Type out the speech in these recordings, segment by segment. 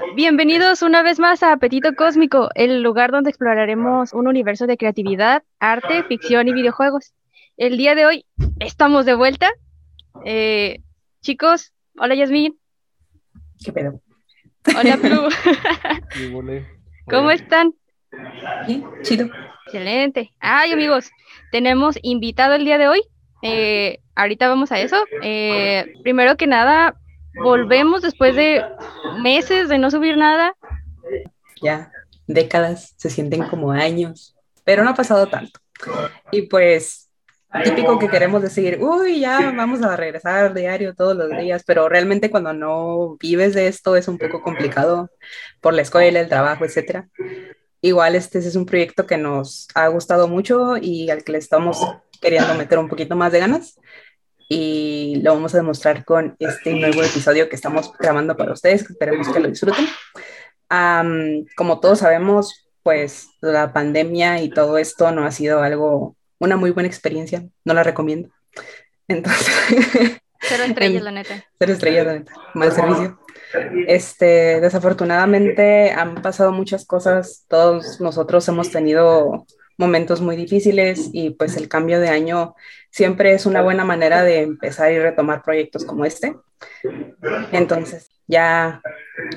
Hola, bienvenidos una vez más a Apetito Cósmico, el lugar donde exploraremos un universo de creatividad, arte, ficción y videojuegos. El día de hoy estamos de vuelta. Eh, chicos, hola Yasmin. ¿Qué pedo? Hola Plu. ¿Cómo están? Bien, chido. Excelente. Ay, amigos, tenemos invitado el día de hoy. Eh, ahorita vamos a eso. Eh, primero que nada, volvemos después de meses de no subir nada. Ya, décadas, se sienten como años, pero no ha pasado tanto. Y pues, típico que queremos decir, uy, ya vamos a regresar diario todos los días, pero realmente cuando no vives de esto es un poco complicado por la escuela, el trabajo, etcétera. Igual este es un proyecto que nos ha gustado mucho y al que le estamos queriendo meter un poquito más de ganas y lo vamos a demostrar con este nuevo episodio que estamos grabando para ustedes, esperemos que lo disfruten. como todos sabemos, pues la pandemia y todo esto no ha sido algo, una muy buena experiencia, no la recomiendo. Entonces... Cero estrellas, la neta. Cero estrellas, la neta. Mal servicio. Este, desafortunadamente han pasado muchas cosas, todos nosotros hemos tenido momentos muy difíciles y pues el cambio de año siempre es una buena manera de empezar y retomar proyectos como este. Entonces, ya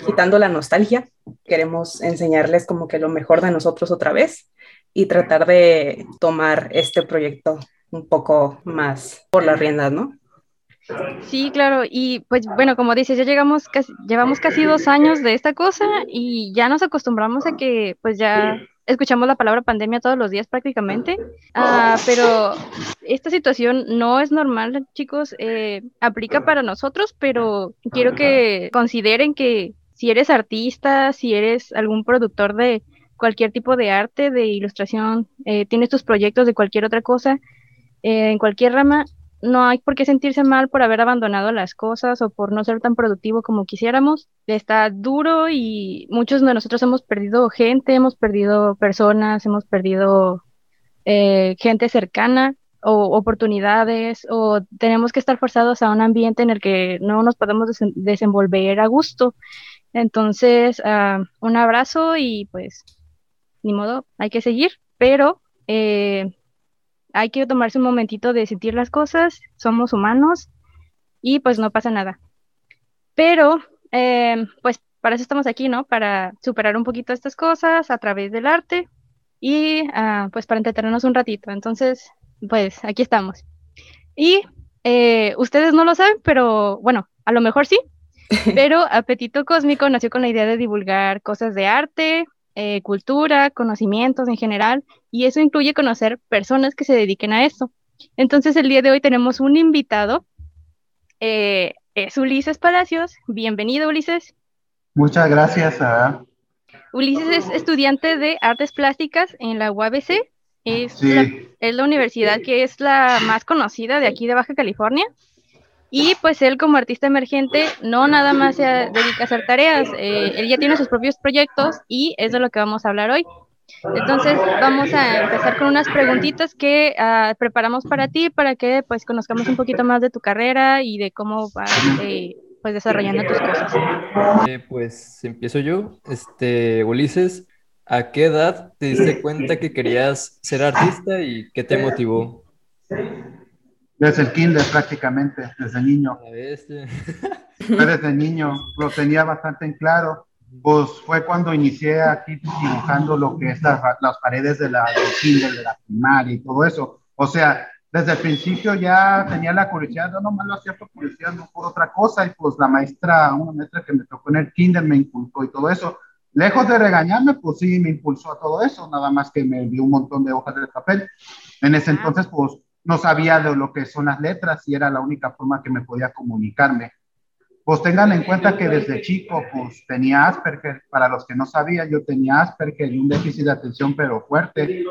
quitando la nostalgia, queremos enseñarles como que lo mejor de nosotros otra vez y tratar de tomar este proyecto un poco más por las riendas, ¿no? Sí, claro, y pues bueno, como dices, ya llegamos, casi, llevamos casi dos años de esta cosa y ya nos acostumbramos a que pues ya escuchamos la palabra pandemia todos los días prácticamente, ah, pero esta situación no es normal, chicos, eh, aplica para nosotros, pero quiero que consideren que si eres artista, si eres algún productor de cualquier tipo de arte, de ilustración, eh, tienes tus proyectos de cualquier otra cosa, eh, en cualquier rama, no hay por qué sentirse mal por haber abandonado las cosas o por no ser tan productivo como quisiéramos. Está duro y muchos de nosotros hemos perdido gente, hemos perdido personas, hemos perdido eh, gente cercana o oportunidades o tenemos que estar forzados a un ambiente en el que no nos podemos desenvolver a gusto. Entonces, ah, un abrazo y pues, ni modo, hay que seguir, pero... Eh, hay que tomarse un momentito de sentir las cosas, somos humanos y pues no pasa nada. Pero, eh, pues para eso estamos aquí, ¿no? Para superar un poquito estas cosas a través del arte y ah, pues para entretenernos un ratito. Entonces, pues aquí estamos. Y eh, ustedes no lo saben, pero bueno, a lo mejor sí, pero Apetito Cósmico nació con la idea de divulgar cosas de arte, eh, cultura, conocimientos en general, y eso incluye conocer personas que se dediquen a eso. Entonces, el día de hoy tenemos un invitado, eh, es Ulises Palacios. Bienvenido, Ulises. Muchas gracias. A... Ulises es estudiante de artes plásticas en la UABC. Es, es la universidad que es la más conocida de aquí de Baja California. Y pues él como artista emergente no nada más se dedica a hacer tareas, eh, él ya tiene sus propios proyectos y es de lo que vamos a hablar hoy. Entonces vamos a empezar con unas preguntitas que uh, preparamos para ti para que pues conozcamos un poquito más de tu carrera y de cómo vas eh, pues desarrollando tus cosas. Eh, pues empiezo yo, este Ulises, ¿a qué edad te diste cuenta que querías ser artista y qué te motivó? Desde el kinder prácticamente, desde niño. desde niño, lo tenía bastante en claro. Pues fue cuando inicié aquí dibujando lo que es las, paredes de la, del kinder, de la primaria y todo eso. O sea, desde el principio ya tenía la curiosidad, no nomás lo hacía por curiosidad, no por otra cosa. Y pues la maestra, una maestra que me tocó en el kinder me inculcó y todo eso. Lejos de regañarme, pues sí, me impulsó a todo eso, nada más que me dio un montón de hojas de papel. En ese entonces, pues no sabía de lo que son las letras y era la única forma que me podía comunicarme. Pues tengan en cuenta que desde chico pues tenía Asperger, para los que no sabían, yo tenía Asperger y un déficit de atención pero fuerte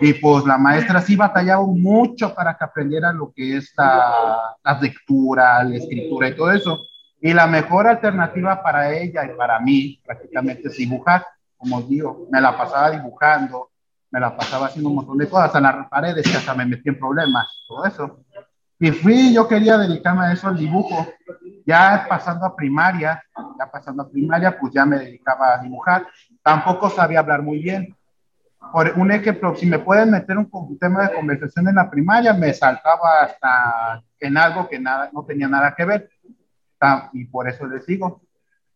y pues la maestra sí batallaba mucho para que aprendiera lo que es la, lectura, la escritura y todo eso. Y la mejor alternativa para ella y para mí prácticamente es dibujar, como digo, me la pasaba dibujando, me la pasaba haciendo un montón de cosas en las paredes que hasta me metí en problemas, todo eso. Y fui, yo quería dedicarme a eso, al dibujo. Ya pasando a primaria, ya pasando a primaria, pues ya me dedicaba a dibujar. Tampoco sabía hablar muy bien. Por un ejemplo, si me pueden meter un, tema de conversación en la primaria, me saltaba hasta en algo que nada, no tenía nada que ver. Y por eso les digo,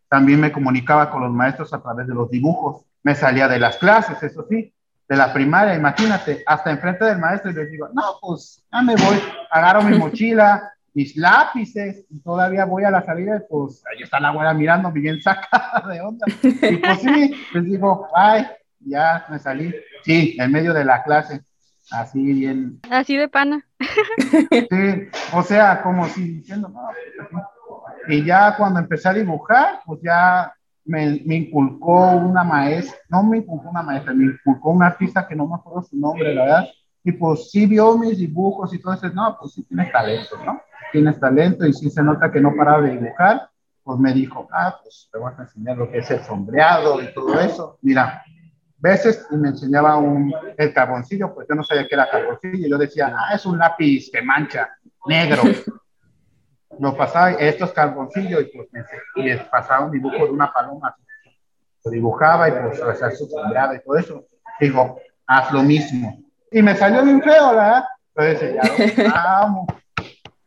también me comunicaba con los maestros a través de los dibujos. Me salía de las clases, eso sí, de la primaria, imagínate, hasta enfrente del maestro y les digo, no, pues ya me voy, agarro mi mochila, mis lápices, y todavía voy a la salida, y pues ahí está la abuela mirando, bien sacada de onda. Y pues sí, les digo, ay, ya me salí. Sí, en medio de la clase, así bien. Así de pana. Sí, o sea, como si diciendo, no, pues, y ya cuando empecé a dibujar, pues ya me, me, inculcó una maestra, no me inculcó una maestra, me inculcó un artista que no me acuerdo su nombre, la verdad, y pues sí vio mis dibujos y todo eso, no, pues sí tienes talento, ¿no? Tienes talento y sí se nota que no paraba de dibujar, pues me dijo, ah, pues te voy a enseñar lo que es el sombreado y todo eso. Mira, veces y me enseñaba un, el carboncillo, pues yo no sabía qué era carboncillo, y yo decía, ah, es un lápiz que mancha, negro. Lo pasaba, esto es carboncillo, y pues me, y pasaba un dibujo de una paloma, lo dibujaba y pues hacía su y todo eso. Dijo, haz lo mismo. Y me salió bien feo, ¿verdad? Entonces, ya, vamos.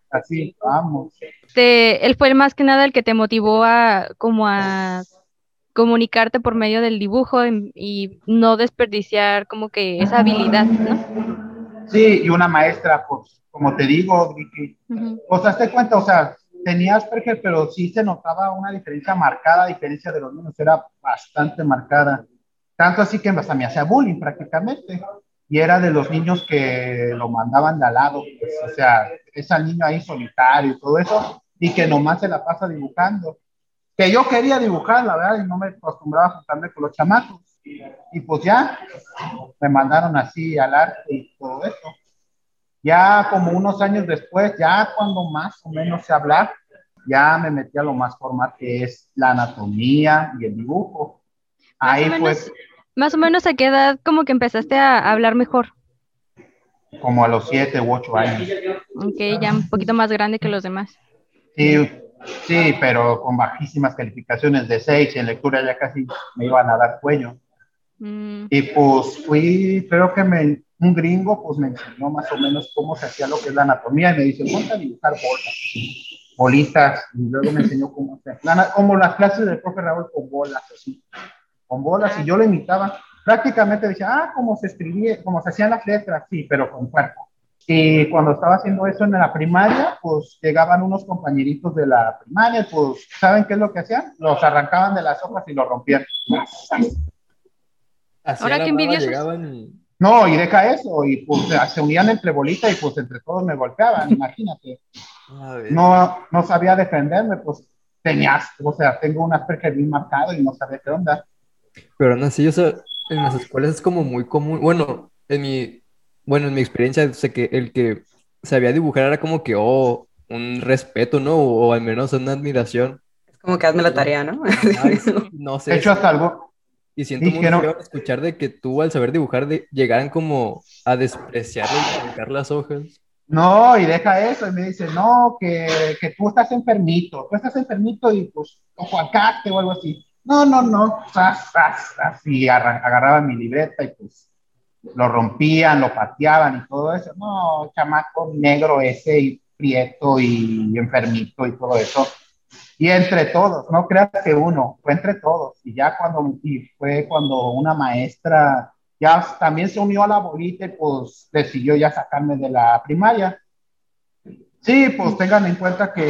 Así, vamos. él fue más que nada el que te motivó a como a comunicarte por medio del dibujo y, no desperdiciar como que esa habilidad, ¿no? Sí, y una maestra, pues, como te digo, Vicky, o sea, te cuenta, o sea, tenías Asperger, pero sí se notaba una diferencia marcada, diferencia de los niños, era bastante marcada. Tanto así que hasta me hacía bullying prácticamente. Y era de los niños que lo mandaban de al lado, pues, o sea, ese niño ahí solitario y todo eso, y que nomás se la pasa dibujando que yo quería dibujar, la verdad, y no me acostumbraba a juntarme con los chamacos. Y pues ya, me mandaron así al arte y todo eso. Ya como unos años después, ya cuando más o menos sé hablar, ya me metí a lo más formal que es la anatomía y el dibujo. Ahí pues... Más o menos a qué edad como que empezaste a hablar mejor. Como a los siete u ocho años. Ok, ya un poquito más grande que los demás. Sí, Sí, pero con bajísimas calificaciones de 6 y en lectura ya casi me iban a dar cuello. Mm. Y pues fui, creo que me, un gringo pues me enseñó más o menos cómo se hacía lo que es la anatomía y me dice, ponte a dibujar bolas, bolitas, y luego me enseñó cómo hacer, como las clases del profe Raúl con bolas, así, con bolas, y yo lo imitaba. Prácticamente decía, ah, cómo se escribía, cómo se hacían las letras, sí, pero con cuerpo. Y cuando estaba haciendo eso en la primaria, pues llegaban unos compañeritos de la primaria, pues, ¿saben qué es lo que hacían? Los arrancaban de las hojas y los rompían. Ahora qué envidiosos. No, y deja eso, y pues se unían entre bolitas y pues entre todos me golpeaban, imagínate. No, no sabía defenderme, pues tenías, o sea, tengo un Asperger bien marcado y no sabía qué onda. Pero no, sí, o sea, en las escuelas es como muy común, bueno, en mi bueno, en mi experiencia, sé que el que sabía dibujar era como que, oh, un respeto, ¿no? O, al menos una admiración. Es como que hazme la tarea, ¿no? no sé. He hecho hasta algo. Y siento muy feo escuchar de que tú, al saber dibujar, de, llegaran como a despreciar y arrancar las hojas. No, y deja eso, y me dice, no, que, que tú estás enfermito, tú estás enfermito y pues, o Juancaste o algo así. No, no, no, así agarraba mi libreta y pues lo rompían, lo pateaban y todo eso. No, chamaco negro ese y prieto y enfermito y todo eso. Y entre todos, no creas que uno, fue entre todos. Y ya cuando, y fue cuando una maestra ya también se unió a la bolita y pues decidió ya sacarme de la primaria. Sí, pues tengan en cuenta que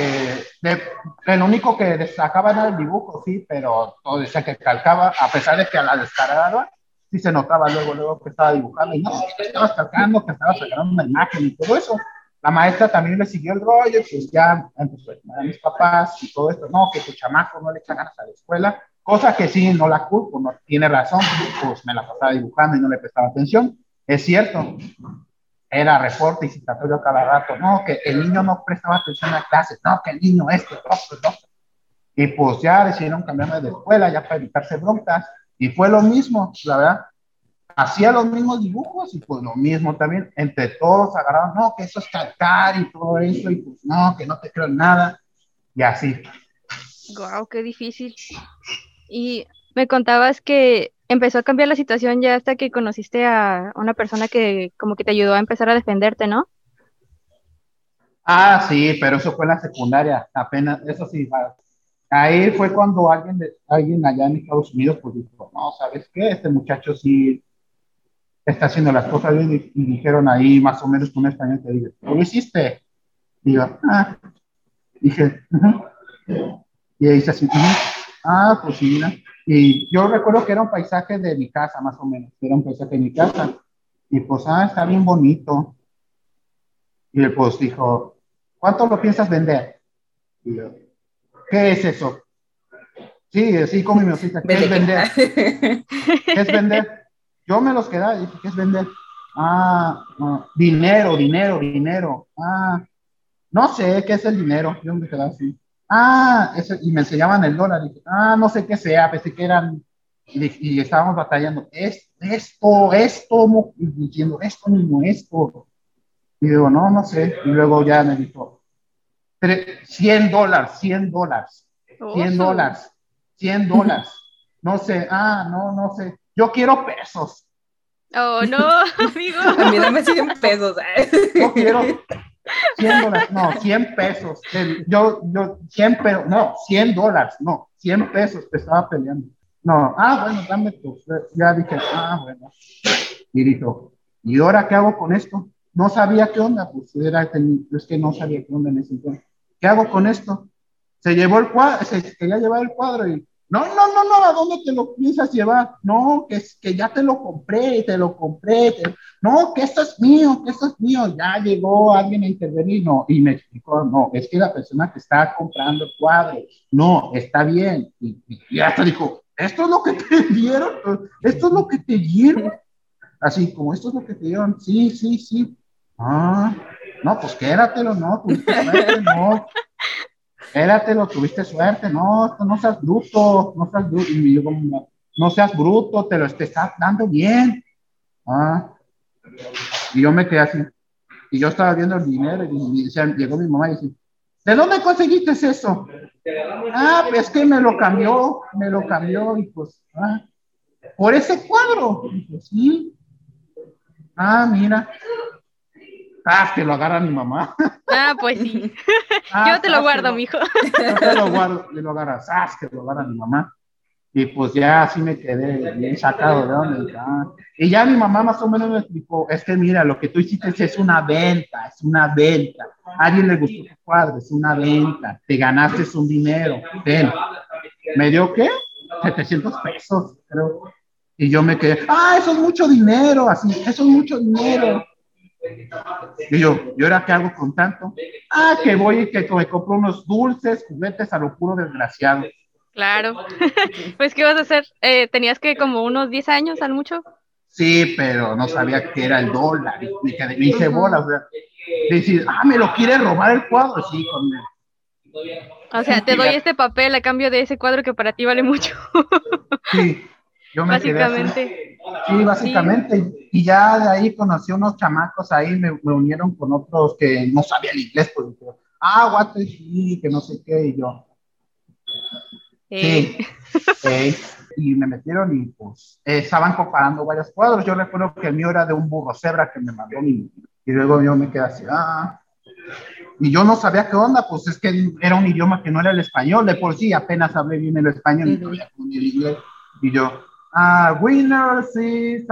de, el único que destacaba era el dibujo, sí, pero todo decía que calcaba, a pesar de que a la descarada sí se notaba luego, luego que estaba dibujando, y no, que estaba sacando, que estaba sacando una imagen y todo eso. La maestra también le siguió el rollo, pues ya empezó a mis papás y todo esto, no, que tu chamaco no le echa ganas a la escuela, cosa que sí, no la culpo, no tiene razón, pues me la pasaba dibujando y no le prestaba atención. Es cierto, era reporte y citatorio cada rato, no, que el niño no prestaba atención a clases, no, que el niño esto, esto. Y pues ya decidieron cambiarme de escuela ya para evitarse broncas. Y fue lo mismo, la verdad. Hacía los mismos dibujos y pues lo mismo también. Entre todos agarraron, no, que eso es calcar y todo eso, y pues no, que no te creo nada. y así. Guau, qué difícil. Y me contabas que empezó a cambiar la situación ya hasta que conociste a una persona que como que te ayudó a empezar a defenderte, ¿no? Ah, sí, pero eso fue en la secundaria, apenas, eso sí, ahí fue cuando alguien, alguien allá en Estados Unidos pues dijo, no, ¿sabes qué? Este muchacho sí está haciendo las cosas bien y, dijeron ahí más o menos con un español que dije, ¿lo hiciste? Y ah, dije, y ahí dice así, ah, pues sí, mira. Y yo recuerdo que era un paisaje de mi casa, más o menos, era un paisaje de mi casa. Y pues, ah, está bien bonito. Y él pues dijo, ¿cuánto lo piensas vender? Y yo, ¿qué es eso? Sí, así como mi osita, ¿qué es vender? ¿Qué es vender? Yo me los quedaba y dije, ¿qué es vender? Ah, dinero, dinero, dinero. Ah, no sé qué es el dinero. Yo me quedaba así. Ah, eso, y me enseñaban el dólar. Y dije, ah, no sé qué sea, pensé que eran. Y, estábamos batallando. Es, esto, esto, diciendo esto mismo, esto. Y digo, no, no sé. Y luego ya me dijo, 100 dólares, 100 dólares, 100 dólares, 100 dólares. No sé, ah, no, no sé. Yo quiero pesos. Oh, no, amigo. A mí dame 100 pesos. Yo quiero 100 dólares, no, 100 pesos. Yo, yo, 100 pesos, no, 100 dólares, no, 100 pesos te estaba peleando. No, ah, bueno, dame tú. Ya dije, ah, bueno. Y dijo, ¿y ahora qué hago con esto? No sabía qué onda, pues era, es que no sabía qué onda en ese entonces. ¿Qué hago con esto? Se llevó el cuadro, se quería llevar el cuadro y no, no, no, no, ¿a dónde te lo piensas llevar? No, que, que ya te lo compré, te lo compré. No, que esto es mío, que esto es mío. Ya llegó alguien a intervenir, no, y me explicó, no, es que la persona que está comprando el cuadro, no, está bien. Y, y hasta dijo, ¿esto es lo que te dieron? ¿Esto es lo que te dieron? Así, como esto es lo que te dieron, sí, sí, sí. Ah, no, pues quédatelo, no, no lo tuviste suerte, no, no seas bruto, no seas bruto, y yo como, no seas bruto, te lo estás dando bien. Ah, y yo me quedé así, y yo estaba viendo el dinero, y, llegó mi mamá y dice, ¿de dónde conseguiste eso? Ah, pues que me lo cambió, me lo cambió, y pues, ah, por ese cuadro. pues, sí. Ah, mira, Ah, que lo agarra mi mamá. Ah, pues sí. Ah, Yo te lo guardo, mijo. Yo te lo guardo y lo agarras. Ah, que lo agarra mi mamá. Y pues ya así me quedé bien sacado de donde. Ah. Y ya mi mamá más o menos me explicó, es que mira, lo que tú hiciste es una venta, es una venta. A alguien le gustó tu cuadro, es una venta. Te ganaste un dinero. Ven. ¿Me dio qué? 700 pesos, creo. Y yo me quedé, ah, eso es mucho dinero, así, eso es mucho dinero. Y yo, ¿y ahora qué hago con tanto? Ah, que voy y que me compro unos dulces, juguetes a lo puro desgraciado. Claro. pues, ¿qué vas a hacer? Eh, ¿Tenías que como unos 10 años al mucho? Sí, pero no sabía que era el dólar. Y que me hice bola. O sea, decir, ah, me lo quiere robar el cuadro. Sí, con él. O sea, te doy este papel a cambio de ese cuadro que para ti vale mucho. sí, yo me básicamente. Sí, básicamente. Y ya de ahí conocí unos chamacos ahí, me, me unieron con otros que no sabían inglés, pues, ah, what sí, que no sé qué, y yo. Sí, eh. y me metieron y pues eh, estaban comparando varios cuadros. Yo recuerdo que el mío era de un burro cebra que me mandó mi, y luego yo me quedé así, ah, y yo no sabía qué onda, pues es que era un idioma que no era el español, de por sí apenas hablé bien el español, y yo, uh, Winners is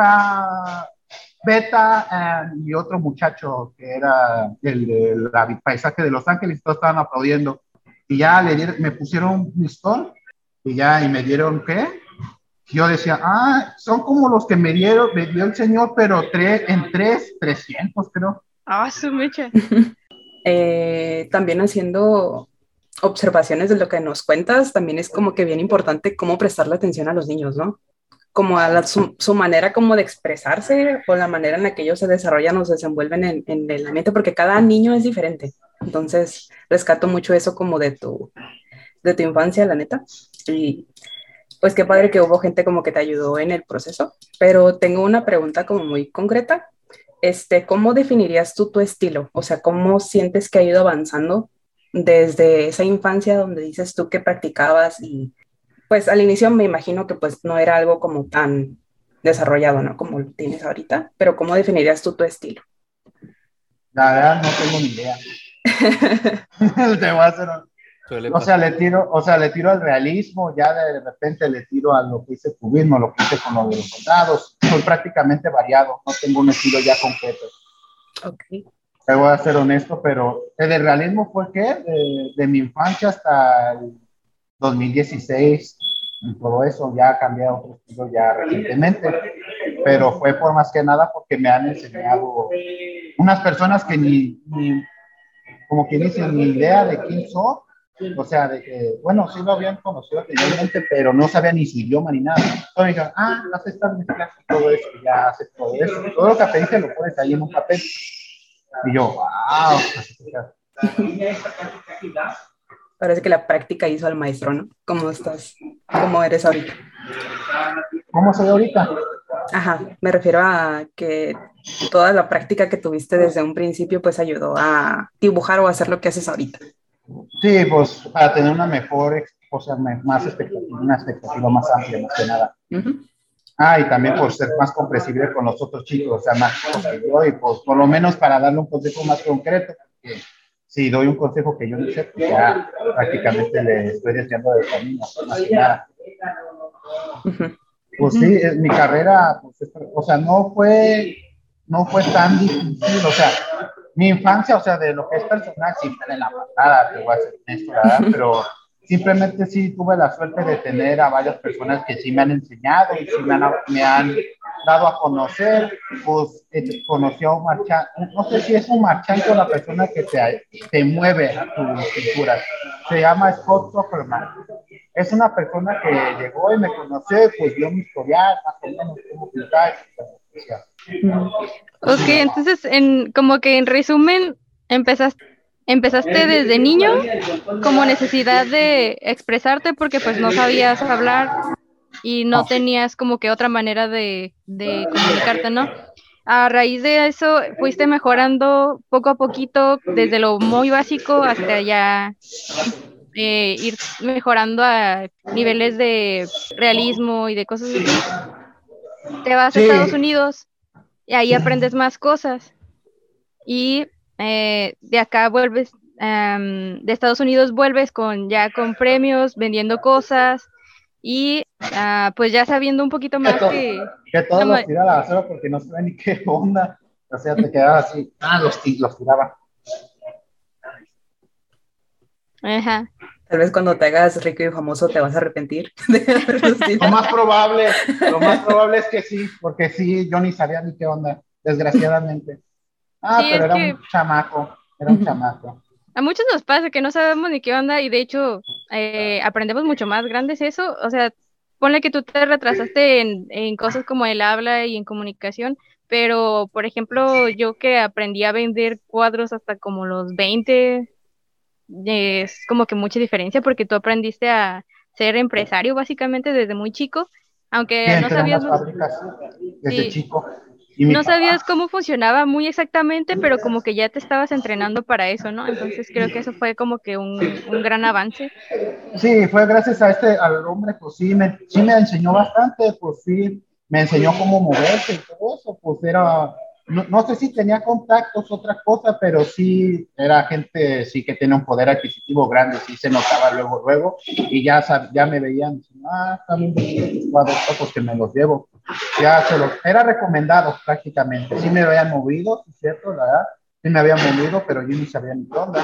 Beta y otro muchacho que era el del paisaje de Los Ángeles, todos estaban aplaudiendo. Y ya le dieron, me pusieron un listón y ya, y me dieron qué. Yo decía, ah, son como los que me dieron, me dio el señor, pero tres, en tres, trescientos creo. Ah, su mecha. eh, también haciendo observaciones de lo que nos cuentas, también es como que bien importante cómo prestarle atención a los niños, ¿no? Como a su, manera como de expresarse o la manera en la que ellos se desarrollan o se desenvuelven en, en, el ambiente, porque cada niño es diferente. Entonces, rescato mucho eso como de tu, de tu infancia, la neta. Y pues qué padre que hubo gente como que te ayudó en el proceso. Pero tengo una pregunta como muy concreta. Este, ¿Cómo definirías tú tu estilo? O sea, ¿cómo sientes que ha ido avanzando desde esa infancia donde dices tú que practicabas y pues al inicio me imagino que pues no era algo como tan desarrollado, ¿no? Como lo tienes ahorita, pero ¿cómo definirías tú tu estilo? La verdad no tengo ni idea. Te voy a hacer o sea, le tiro, o sea, le tiro al realismo, ya de repente le tiro a lo que hice cubismo, lo que hice con los de los soldados. Soy prácticamente variado, no tengo un estilo ya concreto. Ok. Te voy a ser honesto, pero el realismo fue que de, de, mi infancia hasta el 2016 y todo eso, ya ha cambiado otro estilo ya recientemente, pero fue por más que nada porque me han enseñado unas personas que ni, ni como quien dice, ni idea de quién son, o sea, de que, bueno, sí lo habían conocido anteriormente, pero no sabían ni su idioma ni nada. Entonces me dijeron, ah, haces estas mezclas y todo eso, ya haces todo eso. Todo lo que aprendiste lo pones ahí en un papel. Y yo, wow. Parece que la práctica hizo al maestro, ¿no? ¿Cómo estás? ¿Cómo eres ahorita? ¿Cómo soy ahorita? Ajá, me refiero a que toda la práctica que tuviste desde un principio pues ayudó a dibujar o hacer lo que haces ahorita. Sí, pues para tener una mejor, o sea, más expectativa, una expectativa más amplia, más que nada. Ah, y también por ser más comprensible con los otros chicos, o sea, más que yo, y pues por lo menos para darle un consejo más concreto, porque si doy un consejo que yo no sé, pues ya prácticamente le estoy deseando de camino, más que nada. Pues sí, mi carrera, pues, o sea, no fue, no fue tan difícil, o sea, mi infancia, o sea, de lo que es personal, sí en la pasada, te voy a ser honesto, ¿verdad? Pero simplemente sí tuve la suerte de tener a varias personas que sí me han enseñado y sí me han, me han dado a conocer, pues eh, conocí a un marchante, no sé si es un marchante o la persona que te, te mueve a tu pintura, se llama Scott Zuckerman. Es una persona que llegó y me conoció, pues dio mi historial, más o menos, cómo pintar, Ok, entonces, en, como que en resumen, empezaste, empezaste desde niño como necesidad de expresarte porque pues no sabías hablar y no tenías como que otra manera de, de comunicarte, ¿no? A raíz de eso, fuiste mejorando poco a poquito, desde lo muy básico hasta ya eh, ir mejorando a niveles de realismo y de cosas así. Te vas a Estados Unidos y ahí aprendes más cosas. Y eh, de acá vuelves, de Estados Unidos vuelves con ya con premios, vendiendo cosas y ah, pues ya sabiendo un poquito más que... Que, todos los tira a la basura porque no saben ni qué onda. O sea, te quedabas así, ah, los, los tiraba. Ajá. Tal vez cuando te hagas rico y famoso te vas a arrepentir. lo más probable, lo más probable es que sí, porque sí, yo ni sabía ni qué onda, desgraciadamente. Ah, pero era un chamaco, era un chamaco. A muchos nos pasa que no sabemos ni qué onda y de hecho eh, aprendemos mucho más grandes eso. O sea, ponle que tú te retrasaste en, en cosas como el habla y en comunicación, pero por ejemplo, yo que aprendí a vender cuadros hasta como los 20, es como que mucha diferencia porque tú aprendiste a ser empresario básicamente desde muy chico, aunque no sabías... desde chico. No sabías cómo funcionaba muy exactamente, pero como que ya te estabas entrenando para eso, ¿no? Entonces creo que eso fue como que un, un gran avance. Sí, fue gracias a este, al hombre, pues sí me, sí me enseñó bastante, pues sí, me enseñó cómo moverse y todo eso, pues era no, sé si tenía contactos, otra cosa, pero sí era gente sí que tenía un poder adquisitivo grande, sí se notaba luego, luego, y ya, ya me veían, ah, también cuadros pues que me los llevo. Ya se los, era recomendado prácticamente, sí me habían movido, ¿cierto? La verdad, sí me habían movido, pero yo ni sabía ni dónde.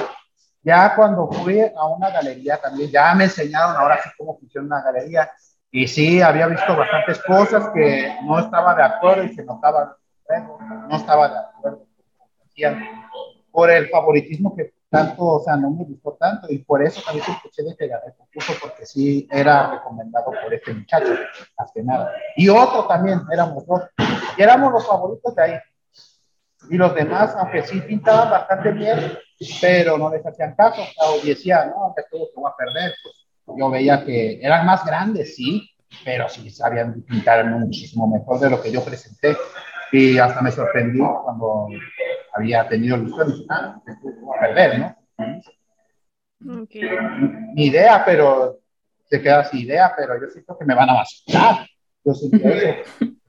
Ya cuando fui a una galería también, ya me enseñaron ahora sí cómo funciona una galería, y sí, había visto bastantes cosas que no estaba de acuerdo y se notaba no estaba de acuerdo por el favoritismo que tanto, o sea, no me gustó tanto y por eso también escuché de que gané el concurso porque sí era recomendado por este muchacho, más que nada. Y otro también, éramos dos, y éramos los favoritos de ahí. Y los demás, aunque sí pintaban bastante bien, pero no les hacían caso, o decían, no, que todo se va a perder, pues yo veía que eran más grandes, sí, pero sí sabían pintar muchísimo mejor de lo que yo presenté. Y hasta me sorprendí cuando había tenido ilusión. Ah, a perder, ¿no? Ni idea, pero se queda sin idea, pero yo siento que me van a matar. Yo siento eso.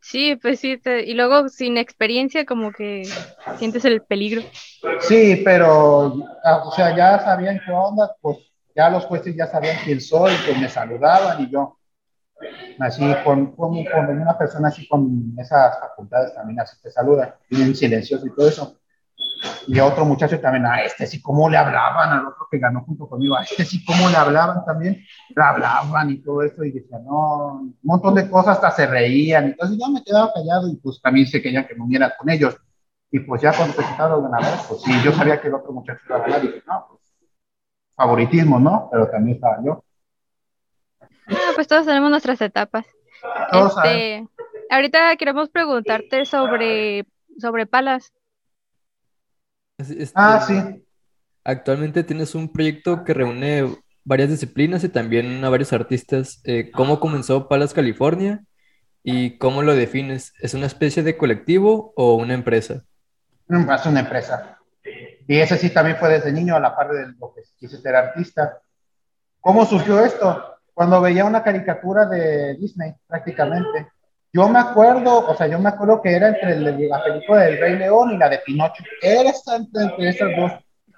Sí, pues sí, y luego sin experiencia como que sientes el peligro. Sí, pero, ah, o sea, ya sabían qué onda, pues ya los jueces ya sabían quién soy, pues me saludaban y yo, así con, con, una persona así con esas facultades también así te saluda, bien silencioso y todo eso. Y otro muchacho también, a este sí, cómo le hablaban, al otro que ganó junto conmigo, a este sí, cómo le hablaban también, le hablaban y todo eso, y decía, no, un montón de cosas, hasta se reían, entonces yo me quedaba callado y pues también se querían que me uniera con ellos. Y pues ya cuando se quitaron los ganadores, pues sí, yo sabía que el otro muchacho iba a ganar, y dije, no, pues favoritismo, ¿no? Pero también estaba yo. Pues todos tenemos nuestras etapas. este, ahorita queremos preguntarte sobre, sobre Palas. Este, ah, sí. Actualmente tienes un proyecto que reúne varias disciplinas y también a varios artistas. Eh, ¿Cómo comenzó Palas California y cómo lo defines? ¿Es una especie de colectivo o una empresa? Es una empresa. Y ese sí también fue desde niño a la par de lo que quise ser artista. ¿Cómo surgió esto? Cuando veía una caricatura de Disney, prácticamente. Yo me acuerdo, o sea, yo me acuerdo que era entre la película del Rey León y la de Pinocho. Era entre esas dos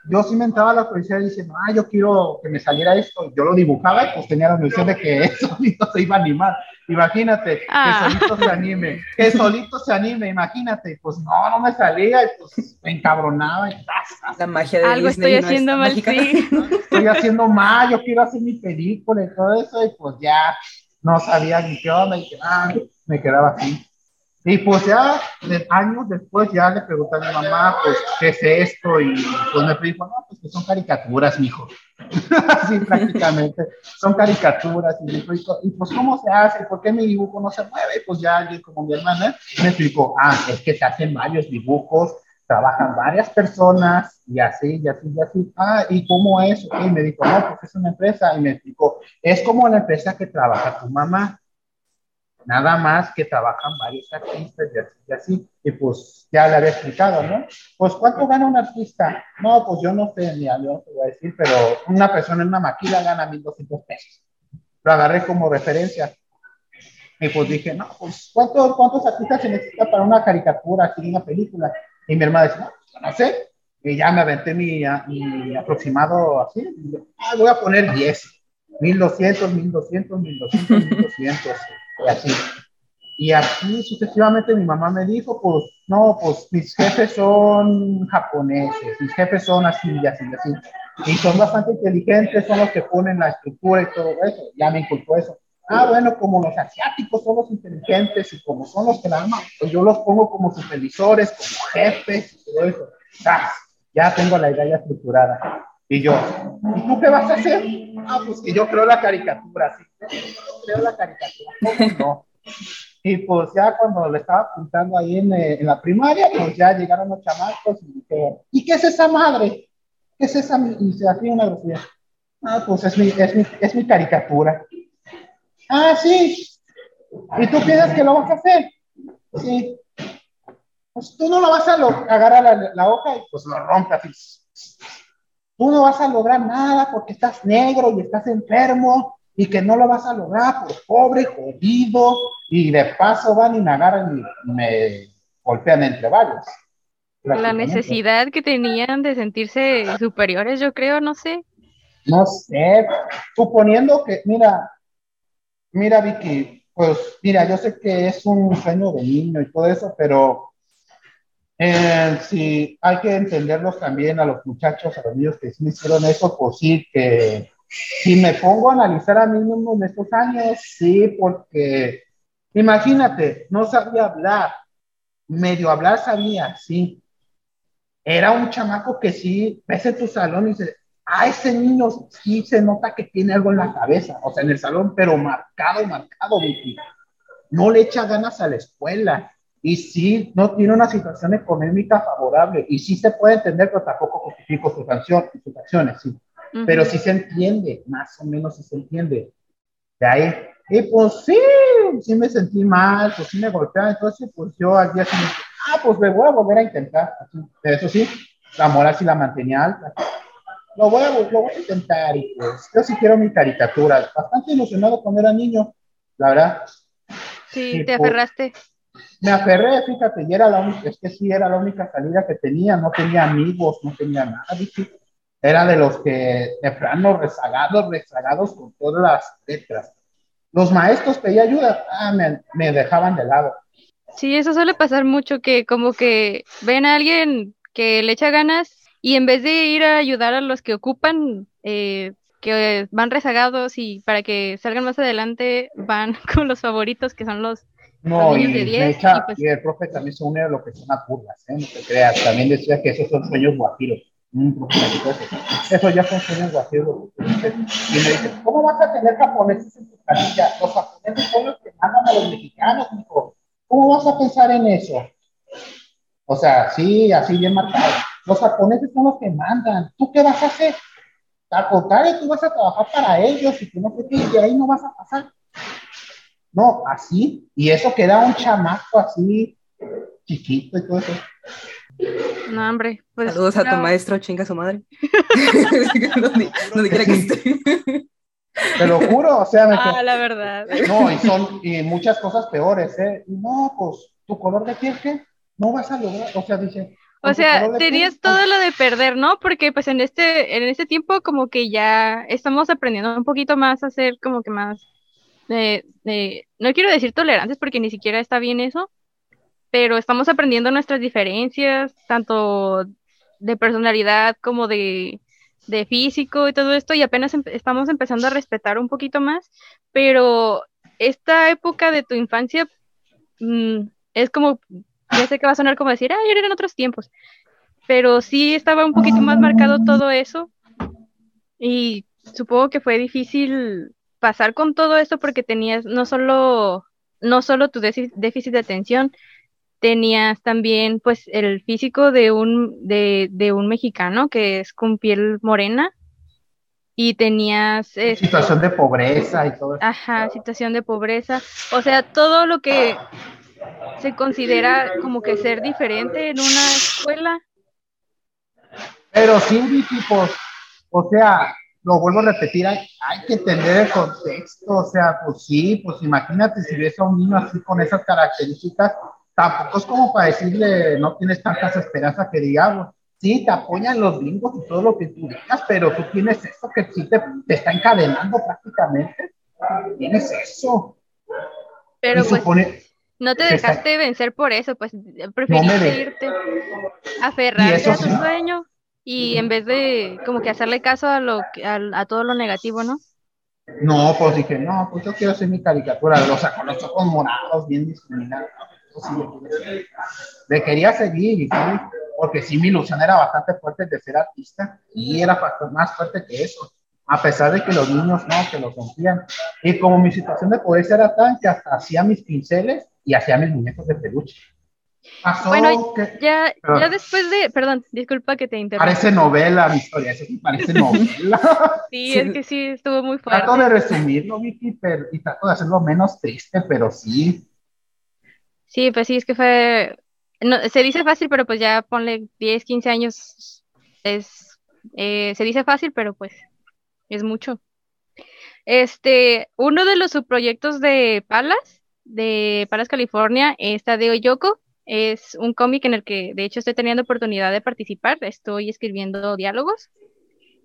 yo sí me entraba a la policía diciendo, ah, yo quiero que me saliera esto. Yo lo dibujaba y pues tenía la noción de que solito se iba a animar. Imagínate, que ah. solito se anime, que solito se anime, imagínate. Pues no, no me salía y pues me encabronaba. Y, la magia de Algo estoy haciendo mal, sí. Estoy haciendo mal, yo quiero hacer mi película y todo eso. Y pues ya no sabía ni qué onda y que, ah, me quedaba así. Y pues ya años después ya le pregunté a mi mamá, pues, ¿qué es esto? Y pues me dijo, no, pues que son caricaturas, mijo. Así prácticamente, son caricaturas. Y, dijo, y pues, ¿cómo se hace? ¿Por qué mi dibujo no se mueve? Y pues ya alguien como mi hermana me explicó, ah, es que se hacen varios dibujos, trabajan varias personas y así, y así, y así. Ah, ¿y cómo es? Y me dijo, no, pues es una empresa. Y me explicó, es como la empresa que trabaja tu mamá nada más que trabajan varios artistas y así, y así, y pues ya le había explicado, ¿no? Pues ¿cuánto gana un artista? No, pues yo no sé, ni a yo te voy a decir, pero una persona en una maquila gana 1.200 pesos. Lo agarré como referencia. Y pues dije, no, pues ¿cuántos, cuántos artistas se necesita para una caricatura aquí una película? Y mi hermana dice, no, pues, no sé. Y ya me aventé mi, aproximado así. Y ah, voy a poner 10. 1200, 1200, 1200, 1200 y así. Y así sucesivamente mi mamá me dijo, pues no, pues mis jefes son japoneses, mis jefes son así y así y así. Y son bastante inteligentes, son los que ponen la estructura y todo eso. Ya me inculpó eso. Ah, bueno, como los asiáticos son los inteligentes y como son los que nada más, pues yo los pongo como supervisores, como jefes y todo eso. Ah, ya tengo la idea ya estructurada. Y yo, ¿y tú qué vas a hacer? Ah, pues que yo creo la caricatura, sí. Creo la caricatura. ¿Cómo no? Y pues ya cuando le estaba apuntando ahí en, eh, en, la primaria, pues ya llegaron los chamacos y dijeron, ¿y qué es esa madre? ¿Qué es esa? Y se hacía una grosería. Ah, pues es mi, es mi, es mi caricatura. Ah, sí. ¿Y tú piensas que lo vas a hacer? Sí. Pues tú no lo vas a agarrar la, la, hoja y pues lo rompes tú no vas a lograr nada porque estás negro y estás enfermo y que no lo vas a lograr por pobre, jodido, y de paso van y me agarran y me golpean entre varios. La necesidad que tenían de sentirse superiores, yo creo, no sé. No sé, suponiendo que, mira, mira Vicky, pues mira, yo sé que es un sueño de niño y todo eso, pero eh, sí, hay que entenderlos también a los muchachos, a los niños que sí me hicieron eso, pues sí, que si me pongo a analizar a mí mismo en estos años, sí, porque imagínate, no sabía hablar, medio hablar sabía, sí. Era un chamaco que sí, ves en tu salón y dices, a ese niño sí se nota que tiene algo en la cabeza, o sea, en el salón, pero marcado, marcado, Vicky. No le echa ganas a la escuela y sí no tiene una situación económica favorable y sí se puede entender, pero tampoco justifico sus, acciones, sus acciones, sí. Pero sí se entiende, más o menos sí se entiende. De ahí, y pues sí, sí me sentí mal, pues sí me golpeaba, entonces pues yo al día siguiente, ah, pues me voy a volver a intentar. Así. Eso sí, la moral sí la mantenía alta. lo voy, a, lo voy a intentar y pues yo sí quiero mi caricatura. Bastante ilusionado cuando era niño, la verdad. Sí, te pues, aferraste. Me aferré, fíjate, y era la única, es que sí era la única salida que tenía, no tenía amigos, no tenía nada, Era de los que de plano rezagados, rezagados con todas las letras. Los maestros pedían ayuda, ah, me, me dejaban de lado. Sí, eso suele pasar mucho, que como que ven a alguien que le echa ganas y en vez de ir a ayudar a los que ocupan, eh, que van rezagados y para que salgan más adelante, van con los favoritos que son los, no, niños de 10. Pues y, el profe también se une a lo que son las burlas, ¿eh? no te creas. También decía que esos son sueños guajiros. eso. ya son sueños guajiros. Y me dice, ¿cómo vas a tener japoneses en tu familia? Los japoneses son los que mandan a los mexicanos, hijo. ¿Cómo vas a pensar en eso? O sea, sí, así bien marcado. Los japoneses son los que mandan. ¿Tú qué vas a hacer? Al contrario, tú vas a trabajar para ellos y tú no sé qué, y ahí no vas a pasar. No, así. Y eso queda un chamaco así, chiquito y todo eso. No, hombre. Pues, Saludos a tu maestro, chinga su madre. donde, quiera que esté. Te lo juro, o sea, me ah, la verdad. No, y son y muchas cosas peores, ¿eh? Y no, pues, tu color de piel, ¿qué? no vas a lograr, o sea, dice... O sea, tenías todo lo de perder, ¿no? Porque pues en este, en este tiempo como que ya estamos aprendiendo un poquito más a ser como que más no quiero decir tolerantes porque ni siquiera está bien eso, pero estamos aprendiendo nuestras diferencias, tanto de personalidad como de, de físico y todo esto, y apenas estamos empezando a respetar un poquito más, pero esta época de tu infancia mm, es como ya sé que va a sonar como decir, ay, eran otros tiempos, pero sí estaba un poquito más marcado todo eso y supongo que fue difícil pasar con todo eso porque tenías no solo, no solo tu déficit de atención, tenías también pues el físico de un, de, de un mexicano que es con piel morena y tenías... Este, situación de pobreza y todo eso. Ajá, situación de pobreza. O sea, todo lo que se considera como que ser diferente en una escuela. Pero sí, tipos, o sea, lo vuelvo a repetir, hay, hay, que entender el contexto, o sea, pues sí, pues imagínate si ves a un niño así con esas características, tampoco es como para decirle, no tienes tantas esperanzas que digamos, sí, te apoyan los gringos y todo lo que tú digas, pero tú tienes eso que sí te, te está encadenando prácticamente, tienes eso. Pero pues, no te dejaste vencer por eso, pues preferiste irte, aferrarte a tu sueño y en vez de como que hacerle caso a lo a, todo lo negativo, ¿no? No, pues dije, no, pues yo quiero hacer mi caricatura, o sea, con los ojos morados, bien discriminados. le quería seguir, porque sí, mi ilusión era bastante fuerte de ser artista y era más fuerte que eso a pesar de que los niños no, que lo confían. Y como mi situación de poder era tan que hasta hacía mis pinceles y hacía mis muñecos de peluche. Bueno, ya, ya después de, perdón, disculpa que te interrumpa. Parece novela mi historia, eso sí parece novela. sí, es que sí, estuvo muy fuerte. Trato de resumirlo, Vicky, pero, y trato de hacerlo menos triste, pero sí. Sí, pues sí, es que fue, no, se dice fácil, pero pues ya ponle 10, 15 años, es, eh, se dice fácil, pero pues es mucho. Este, uno de los subproyectos de Palas, de Palas California, está de Oyoko. Es un cómic en el que, de hecho, estoy teniendo oportunidad de participar. Estoy escribiendo diálogos.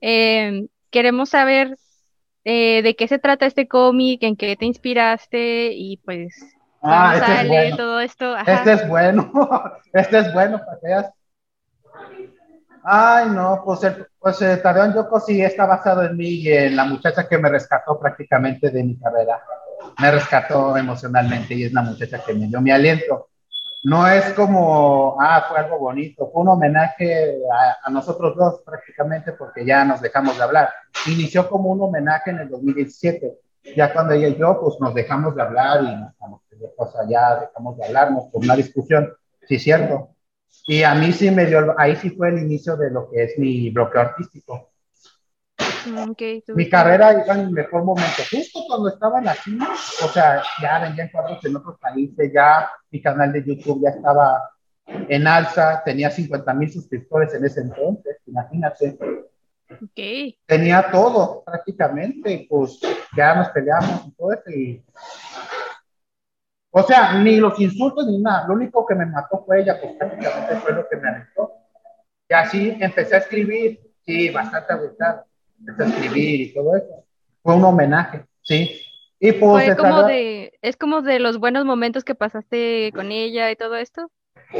Em, queremos saber eh, de qué se trata este cómic, en qué te inspiraste y pues ah, este todo esto. Este es bueno, este es bueno para que Ay, no, pues, el, pues eh, Yoko sí está basado en mí y en la muchacha que me rescató prácticamente de mi carrera. Me rescató emocionalmente y es la muchacha que me dio mi aliento. No es como, ah, fue algo bonito, fue un homenaje a, nosotros dos prácticamente porque ya nos dejamos de hablar. Inició como un homenaje en el 2017. Ya cuando ella y yo, pues nos dejamos de hablar y nos, o sea, ya dejamos de hablarnos por una discusión. Sí, cierto y a mí sí me dio, ahí sí fue el inicio de lo que es mi bloqueo artístico. Mm, mi carrera iba en mi mejor momento, justo cuando estaba en la cima, o sea, ya vendían cuadros en otros países, ya mi canal de YouTube ya estaba en alza, tenía 50 mil suscriptores en ese entonces, imagínate. Okay. Tenía todo prácticamente, pues ya nos peleamos y todo eso. O sea, ni los insultos ni nada. Lo único que me mató fue ella, pues prácticamente fue lo que me alentó. Y así empecé a escribir, sí, bastante agotado. Escribir y todo eso. Fue un homenaje, sí. Y pues, fue como de, es como de los buenos momentos que pasaste con ella y todo esto.